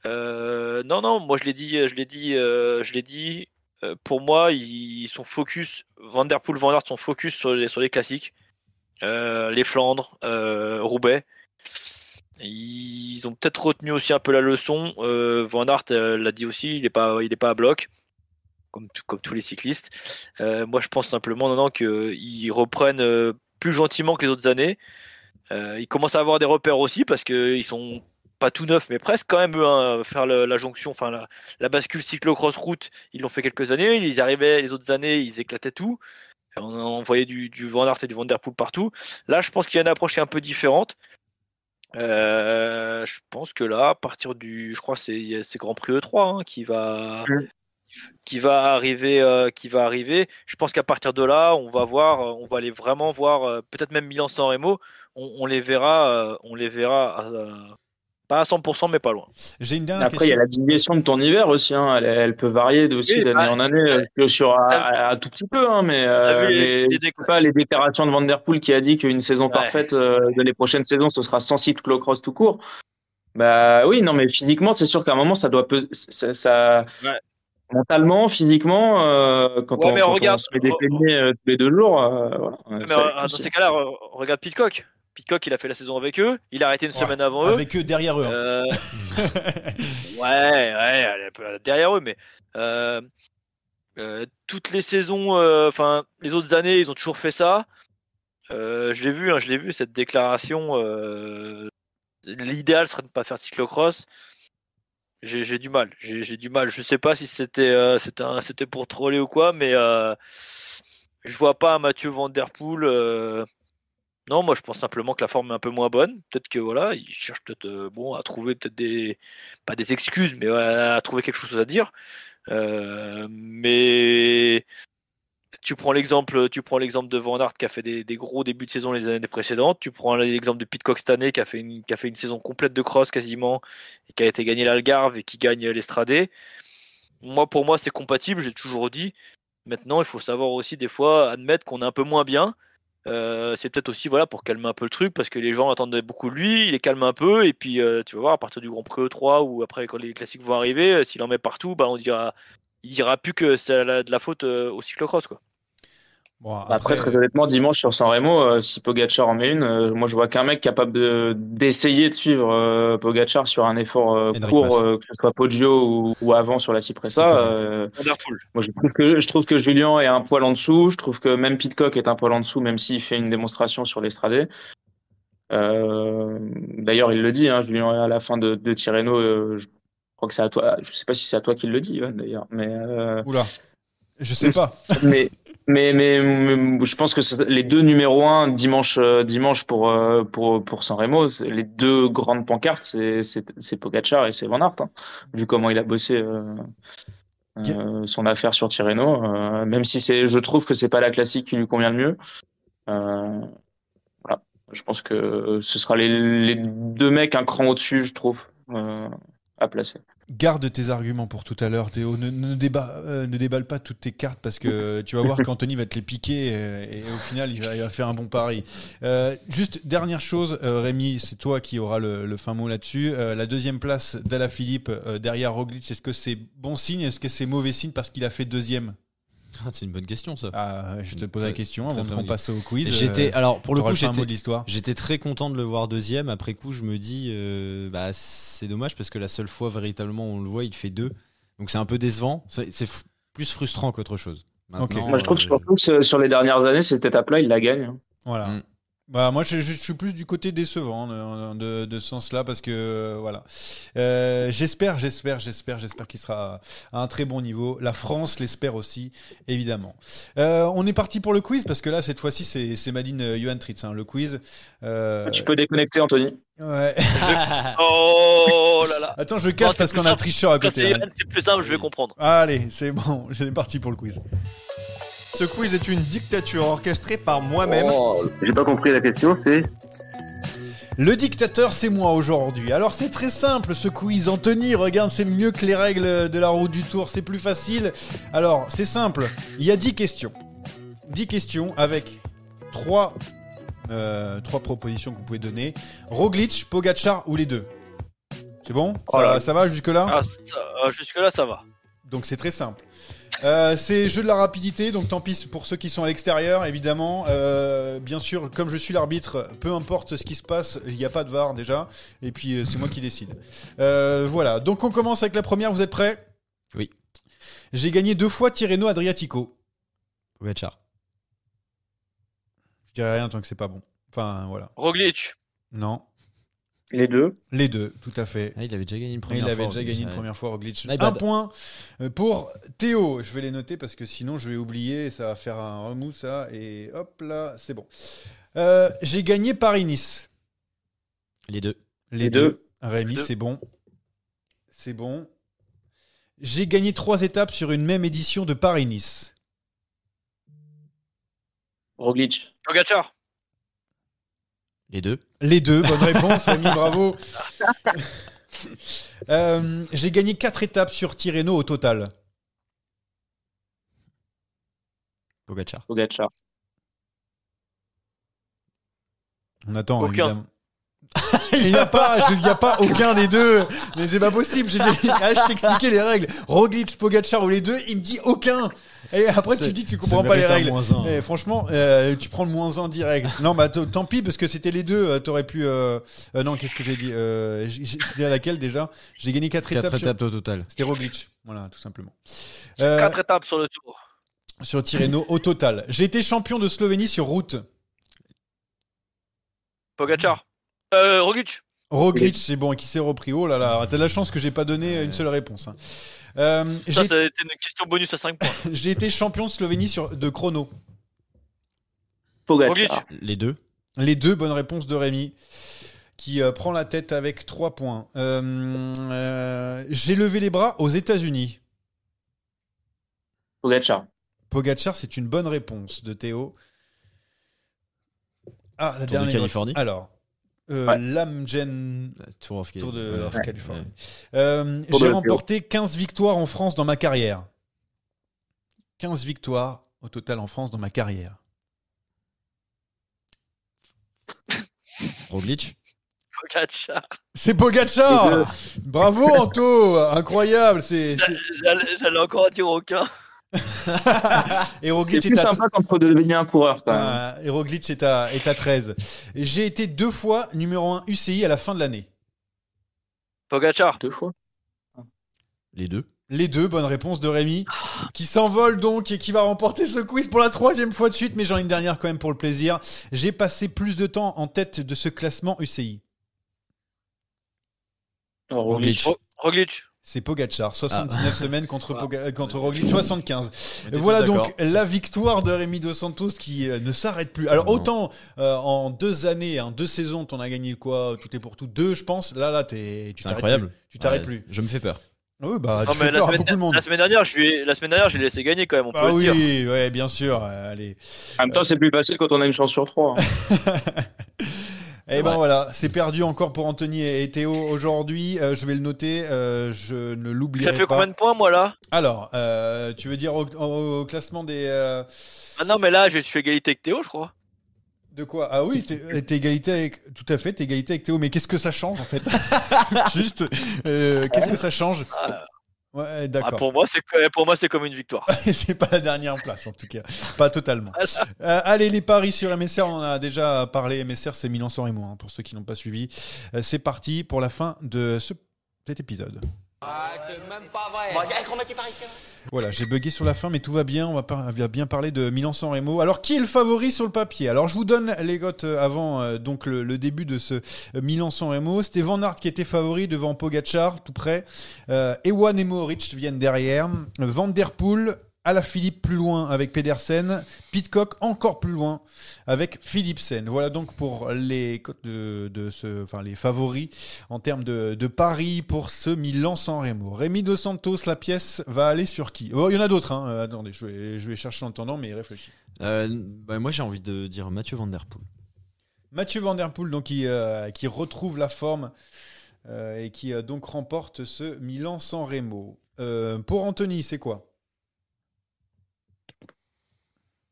Euh, non, non, moi je l'ai dit, je l'ai dit, euh, je l'ai dit. euh, pour moi, ils sont focus. Van der Poel, Van Aert sont focus sur les sur les classiques, Euh, les Flandres, euh, Roubaix. Ils ont peut-être retenu aussi un peu la leçon. Euh, Van Aert euh, l'a dit aussi, il est pas, est pas à bloc. Comme, tous les cyclistes. Euh, moi, je pense simplement non, qu'ils reprennent euh, plus gentiment que les autres années. Euh, ils commencent à avoir des repères aussi parce qu'ils sont pas tout neufs, mais presque quand même hein, faire la jonction, enfin la, la bascule cyclo-cross route. Ils l'ont fait quelques années. Ils arrivaient les autres années, ils éclataient tout. On, on voyait du, du Van Aert et du Van Der Poel partout. Là, je pense qu'il y a une approche qui est un peu différente. Euh, je pense que là, à partir du, je crois, que c'est c'est Grand Prix E3 hein, qui va qui va arriver, euh, qui va arriver. Je pense qu'à partir de là, on va voir, euh, on va aller vraiment voir, peut-être même Milan-San Remo, on, on les verra, on les verra, pas à 100%, mais pas loin. J'ai une dernière Après, il y a la division de ton hiver aussi. Hein. Elle, elle peut varier de- aussi Oui, d'année bah, en année, euh, que sur un, tout petit peu, hein, mais, euh, T'as vu les- les pas les déclarations de Van Der Poel qui a dit qu'une saison Ouais. parfaite euh, de les prochaines saisons, ce sera sans cyclocross tout court. Bah oui, non, mais physiquement, c'est sûr qu'à un moment, ça doit peser, ça, ça- Ouais. mentalement, physiquement, euh, quand, Ouais, on, mais quand regarde- on se met des euh, tous les deux jours, euh, voilà, Mais euh, dans ces cas-là, re- regarde Pitcock. Pitcock, il a fait la saison avec eux, il a arrêté une Ouais, semaine avant eux. Avec eux derrière eux. hein. Euh, ouais, ouais, derrière eux, mais euh, euh, toutes les saisons, enfin les autres années, ils ont toujours fait ça. Je l'ai vu, hein, je l'ai vu cette déclaration. L'idéal serait de ne pas faire de cyclocross. J'ai du mal, j'ai du mal. Je sais pas si c'était c'était pour troller ou quoi, mais je vois pas Mathieu Van Der Poel. Non, moi je pense simplement que la forme est un peu moins bonne. Peut-être que voilà, il cherche peut-être euh, bon à trouver peut-être des pas des excuses, mais à trouver quelque chose à dire. Euh, mais tu prends l'exemple, tu prends l'exemple de Van Aert qui a fait des, des gros débuts de saison les années précédentes. Tu prends l'exemple de Pitcock cette année qui a fait une qui a fait une saison complète de cross quasiment et qui a été gagné l'Algarve et qui gagne l'Estradé. Moi, pour moi, c'est compatible. J'ai toujours dit. Maintenant, il faut savoir aussi des fois admettre qu'on est un peu moins bien. Euh, c'est peut-être aussi voilà pour calmer un peu le truc parce que les gens attendaient beaucoup de lui, il les calme un peu et puis euh, tu vas voir à partir du Grand Prix E3 ou après quand les classiques vont arriver, euh, s'il en met partout, bah on dira il dira plus que c'est de la faute au cyclocross quoi. Bon, Après, après, très honnêtement, dimanche sur San Remo, euh, si Pogacar en met une, euh, moi je vois qu'un mec capable de d'essayer de suivre euh, Pogacar sur un effort euh, court, euh, que ce soit Poggio ou, ou avant sur la Cipressa. Euh, moi je trouve que je trouve que Julien est un poil en dessous. Je trouve que même Pitcock est un poil en dessous, même s'il fait une démonstration sur l'Estradé. Euh, D'ailleurs, il le dit, hein, Julien à la fin de, de Tirreno. euh, je crois que c'est à toi. Je sais pas si c'est à toi qu'il le dit, Ivan, d'ailleurs, mais. euh, oula, je sais pas. mais Mais, mais, mais je pense que les deux numéros un dimanche, euh, dimanche pour, euh, pour, pour San Remo, les deux grandes pancartes, c'est, c'est, c'est Pogacar et c'est Van Aert, hein, vu comment il a bossé euh, euh, son affaire sur Tirreno. euh, même si c'est, je trouve que c'est pas la classique qui lui convient le mieux. Euh, voilà. Je pense que ce sera les, les deux mecs un cran au-dessus, je trouve, euh, à placer. Garde tes arguments pour tout à l'heure, Théo. Ne, ne, euh, ne déballe pas toutes tes cartes parce que tu vas voir qu'Anthony va te les piquer et, au final, il va, il va faire un bon pari. Euh, juste dernière chose, euh, Rémi, c'est toi qui auras le, le fin mot là-dessus. La deuxième place d'Alaphilippe euh, derrière Roglic, est-ce que c'est bon signe? Est-ce que c'est mauvais signe parce qu'il a fait deuxième? Ah, c'est une bonne question ça. Ah, je te pose la question très avant qu'on passe au quiz. J'étais Euh, alors pour le coup j'étais mot de l'histoire. j'étais très content de le voir deuxième. Après coup je me dis euh, bah c'est dommage parce que la seule fois véritablement on le voit il fait deux. Donc c'est un peu décevant. C'est c'est plus frustrant qu'autre chose. Moi, je trouve euh, surtout que sur les dernières années, cette étape-là, il la gagne. hein. Voilà. Mm. Bah moi je, je suis plus du côté décevant de, de, de ce sens-là parce que euh, voilà Euh, j'espère j'espère j'espère j'espère qu'il sera à un très bon niveau la France l'espère aussi évidemment Euh, on est parti pour le quiz parce que là cette fois-ci c'est c'est Madine Johan Tritz hein, le quiz Euh, Tu peux déconnecter, Anthony. ouais. Oh là là. attends je cache parce qu'on a un tricheur à côté c'est hein. C'est plus simple, je vais comprendre. allez c'est bon c'est parti pour le quiz Ce quiz est une dictature orchestrée par moi-même. Oh, J'ai pas compris la question, c'est. Le dictateur, c'est moi aujourd'hui. Alors c'est très simple ce quiz. Anthony, regarde, c'est mieux que les règles de la route du tour. C'est plus facile. Alors c'est simple. Il y a 10 questions. 10 questions avec 3, trois propositions que vous pouvez donner. Roglic, Pogachar ou les deux? C'est bon? Oh ça, là. ça va jusque-là? Ah, euh, Jusque-là, ça va. donc c'est très simple. Euh, c'est jeu de la rapidité, donc tant pis pour ceux qui sont à l'extérieur, évidemment. Euh, bien sûr, comme je suis l'arbitre, peu importe ce qui se passe, il n'y a pas de VAR déjà, et puis euh, c'est moi qui décide. Euh, voilà, donc on commence avec la première, vous êtes prêts? Oui. J'ai gagné deux fois Tirreno Adriatico. Pogacar. Je dirais rien tant que c'est pas bon. Enfin, voilà. Roglic. Non. Les deux. Les deux, tout à fait. Ah, il avait déjà gagné une première il avait fois, déjà Roglic, gagné une première fois Roglic. My Un bad. point euh, pour Théo. Je vais les noter parce que sinon je vais oublier et ça va faire un remous ça. Et hop là, c'est bon. Euh, J'ai gagné Paris-Nice. Les deux. Les, Les deux. deux. Rémi, c'est bon. C'est bon. J'ai gagné trois étapes sur une même édition de Paris-Nice. Roglic. Pogacar. Les deux. Les deux, bonne réponse, Rémi, bravo. Euh, J'ai gagné quatre étapes sur Tirreno au total. Pogacar. Pogacar. On attend, Aucun. évidemment. Il n'y a pas, je- il n'y a pas aucun des deux. Mais c'est pas possible. J'ai dit, ah, je t'expliquais les règles. Roglic, Pogacar ou les deux, il me dit aucun. Et après, tu dis que tu comprends pas les règles. moins un. Eh, franchement, euh, tu prends le moins un direct. Non, bah tant pis parce que c'était les deux. euh, T'aurais pu. euh, euh, non, qu'est-ce que j'ai dit euh, C'était à laquelle déjà? J'ai gagné quatre, Quatre étapes. sur- étapes au total. C'était Roglic. Voilà, tout simplement. Euh, Quatre étapes sur le tour. sur Tirreno au total. J'ai été champion de Slovénie sur route. Pogacar. Euh, Roglic. Roglic, c'est bon, qui s'est repris. Oh là là, t'as de la chance que j'ai pas donné une seule réponse. hein. Euh, Ça, j'ai- ça a été une question bonus à 5 points. J'ai été champion de Slovénie sur, de chrono. Pogacar. Roglic. Les deux. Les deux bonnes réponses de Rémi, qui euh, prend la tête avec 3 points. Euh, euh, J'ai levé les bras aux États-Unis. Pogacar. Pogachar, c'est une bonne réponse de Théo. Ah, la Tour de dernière. Californie. Alors, euh, Ouais. l'Amgen Tour of Tour de ouais. of Ouais. Californie. Ouais. Euh, J'ai remporté 15 victoires en France dans ma carrière. 15 victoires au total en France dans ma carrière. Roglic. Pogacar. C'est Pogacar Bravo Anto Incroyable c'est j'allais encore dire aucun. C'est plus sympa quand faut devenir un coureur, quand. Ah, est à, est à 13. J'ai été deux fois numéro 1 UCI à la fin de l'année. Pogacar. Deux fois? Les deux. Les deux, bonne réponse de Rémi, qui s'envole donc et qui va remporter ce quiz pour la troisième fois de suite, mais j'en ai une dernière quand même pour le plaisir. J'ai passé plus de temps en tête de ce classement UCI. Oh, Roglic. Ro- Roglic. C'est Pogachar, 79 semaines contre, Poga- contre Roglic, 75. On était Voilà donc la victoire de Rémi Dos Santos qui euh, ne s'arrête plus. Alors autant euh, en deux années, en deux saisons, t'en as gagné quoi Tout est pour tout, deux je pense. Là, là, t'es, tu C'est t'arrêtes incroyable. plus. Tu t'arrêtes Ouais, plus. Je me fais peur. Oui, bah Non, tu mais fais la peur à semaine, beaucoup de monde. la semaine dernière, je lui ai, la semaine dernière, je l'ai laissé gagner quand même. On peut Ah le dire. oui, ouais, bien sûr. euh, Allez. En même temps, c'est plus facile quand on a une chance sur trois. hein. Et ben vrai. voilà, c'est perdu encore pour Anthony et Théo aujourd'hui. Euh, je vais le noter, euh, je ne l'oublierai J'ai pas. fait combien de points moi là? Alors, euh, tu veux dire au, au- au classement des euh, Ah non, mais là, je suis égalité avec Théo, je crois. de quoi? Ah oui, t'es t'es égalité avec tout à fait, t'es égalité avec Théo. Mais qu'est-ce que ça change en fait? Juste, euh, qu'est-ce que ça change? Ouais, Ah, pour moi, c'est que- pour moi, c'est comme une victoire. c'est pas la dernière place en tout cas, pas totalement. Ah, Euh, allez, les paris sur MSR, on en a déjà parlé. MSR, c'est Milan-San Remo, hein, pour ceux qui n'ont pas suivi. Euh, c'est parti pour la fin de ce, cet épisode. Voilà, j'ai bugué sur la fin, mais tout va bien. On va, par- on va bien parler de Milan-San Remo. Alors, qui est le favori sur le papier? Alors, je vous donne les cotes euh, avant euh, donc le, le début de ce euh, Milan-San Remo. C'était Van Aert qui était favori devant Pogacar, tout près. Euh, Ewan et Mohoric viennent derrière. Van Der Poel, Alaphilippe plus loin avec Pedersen. Pitcock encore plus loin avec Philipsen. Voilà donc pour les de, de ce, enfin les favoris en termes de, de paris pour ce Milan-San Remo. Rémi Dos Santos, la pièce va aller sur qui? Oh, il y en a d'autres. Hein. Euh, attendez, je vais, je vais chercher en attendant, mais réfléchis. Euh, bah, moi, j'ai envie de dire Mathieu Van Der Poel. Mathieu Van Der Poel, donc, qui, euh, qui retrouve la forme et qui donc remporte ce Milan-San Remo. Pour Anthony, c'est quoi?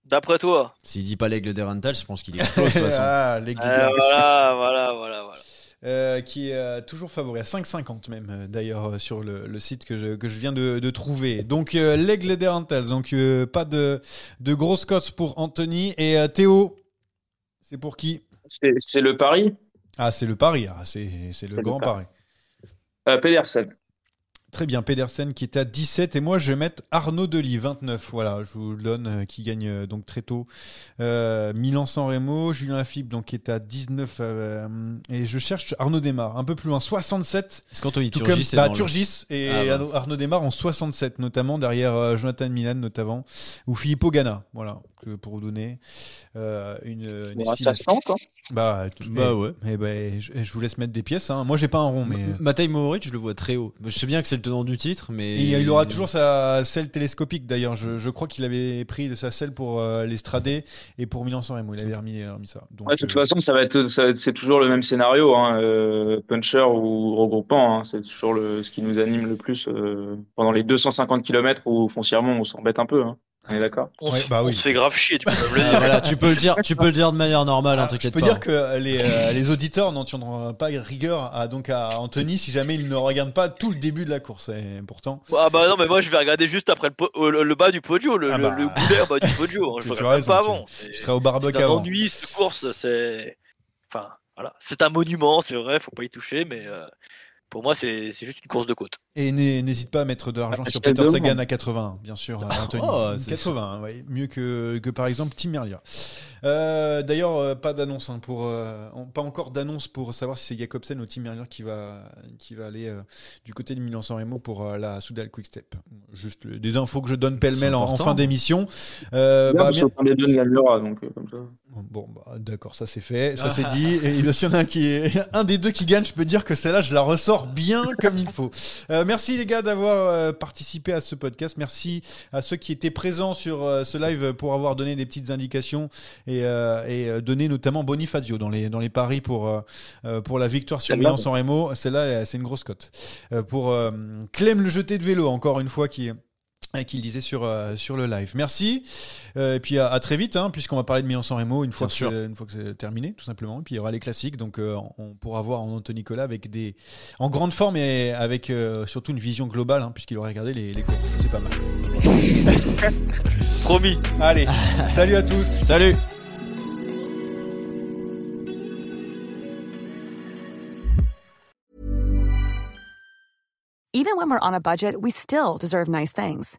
D'après toi. S'il dit pas l'aigle des Rentals, je pense qu'il explose de toute façon. Ah, Euh, guides. voilà, voilà, voilà, voilà. Euh, qui est euh, toujours favori, à 5,50 même, euh, d'ailleurs, sur le, le site que je, que je viens de, de trouver. Donc, euh, l'aigle des Rentals, donc euh, pas de, de grosses cotes pour Anthony. Et euh, Théo, c'est pour qui? C'est c'est le pari? Ah, c'est le pari, ah, c'est c'est le le grand pari. pari. Euh, Pedersen. Très bien, Pedersen qui est à 17 et moi je vais mettre Arnaud Delis 29. Voilà, je vous le donne euh, qui gagne euh, donc très tôt. Euh, Milan San Remo, Julien Lafilippe donc qui est à 19 euh, et je cherche Arnaud Desmar un peu plus loin 67. Est-ce qu'Anthony Turgis comme bah, Turgis et Ah, bah. Arnaud- Desmar en 67 notamment derrière Jonathan Milan notamment ou Filippo Ganna. Voilà, que- pour vous donner euh, une, une Bon, ça se tente. hein. Bah, tout- Bah ouais. eh ben, je, je vous laisse mettre des pièces. hein. Moi j'ai pas un rond mais. Matej Mohoric, je le vois très haut. Je sais bien que c'est le tenant du titre, mais. Et il aura toujours sa selle télescopique d'ailleurs. Je, je crois qu'il avait pris de sa selle pour euh, l'Estradé et pour Milan San Remo. Il avait remis, remis ça. Donc, Ouais, de toute euh, façon, ça va être, ça va être- c'est toujours le même scénario, hein, euh, puncher ou regroupant. hein, c'est toujours le, ce qui nous anime le plus euh, pendant les 250 km où foncièrement on s'embête un peu. hein. On est d'accord On, Ouais, bah on oui. se fait grave chier, tu peux me le Ah, dire. voilà, tu peux le dire, tu peux le dire de manière normale, hein, ah, je t'inquiète peux pas. dire que les, euh, les auditeurs n'en tiendront pas rigueur à, donc à Anthony si jamais ils ne regardent pas tout le début de la course. Et pourtant, Ah bah non, mais moi je vais regarder juste après le, po- euh, le, le bas du podio, le, Ah le, bah. le goulet en bas du podio. hein, Je tu regarde pas avant. tu seras au barbecue c'est un avant. ennui cette course, c'est. Enfin, voilà. C'est un monument, c'est vrai, faut pas y toucher, mais euh, pour moi c'est c'est juste une course de côte. Et n'hé- n'hésite pas à mettre de l'argent Ah, sur Peter Sagan à 80, bien sûr, euh, Anthony. Oh, c'est 80, ouais, mieux que, que par exemple Tim Merlier. Euh, D'ailleurs, euh, pas d'annonce hein, pour, euh, pas encore d'annonce pour savoir si c'est Jacobsen ou Tim Merlier qui va, qui va aller euh, du côté de Milan San Remo pour la Soudal Quick Step. Juste des infos que je donne pêle-mêle en, fin d'émission. Euh, Bien, bah, bien- donc comme ça. Bon, bah, d'accord, ça c'est fait, ça c'est dit. Et s'il y en a un qui est un des deux qui gagne, je peux dire que celle-là, je la ressors bien comme il faut. Euh, merci les gars d'avoir euh, participé à ce podcast. Merci à ceux qui étaient présents sur euh, ce live pour avoir donné des petites indications et, euh, et euh, donné notamment Bonifacio dans les dans les paris pour euh, euh, pour la victoire sur Celle-là, Milan San Remo. Celle-là, euh, c'est une grosse cote. Euh, pour euh, Clem le jeté de vélo, encore une fois qui qu'il disait sur, euh, sur le live. Merci. Euh, et puis à, à très vite, hein, puisqu'on va parler de Milan San Remo une fois, Bien que une fois que c'est terminé, tout simplement. Et puis il y aura les classiques. Donc euh, on pourra voir en Anthony Nicolas avec des, en grande forme et avec euh, surtout une vision globale, hein, puisqu'il aura regardé les, les courses. C'est pas mal. Promis. Allez, salut à tous. Salut Even when we're on a budget, we still deserve nice things.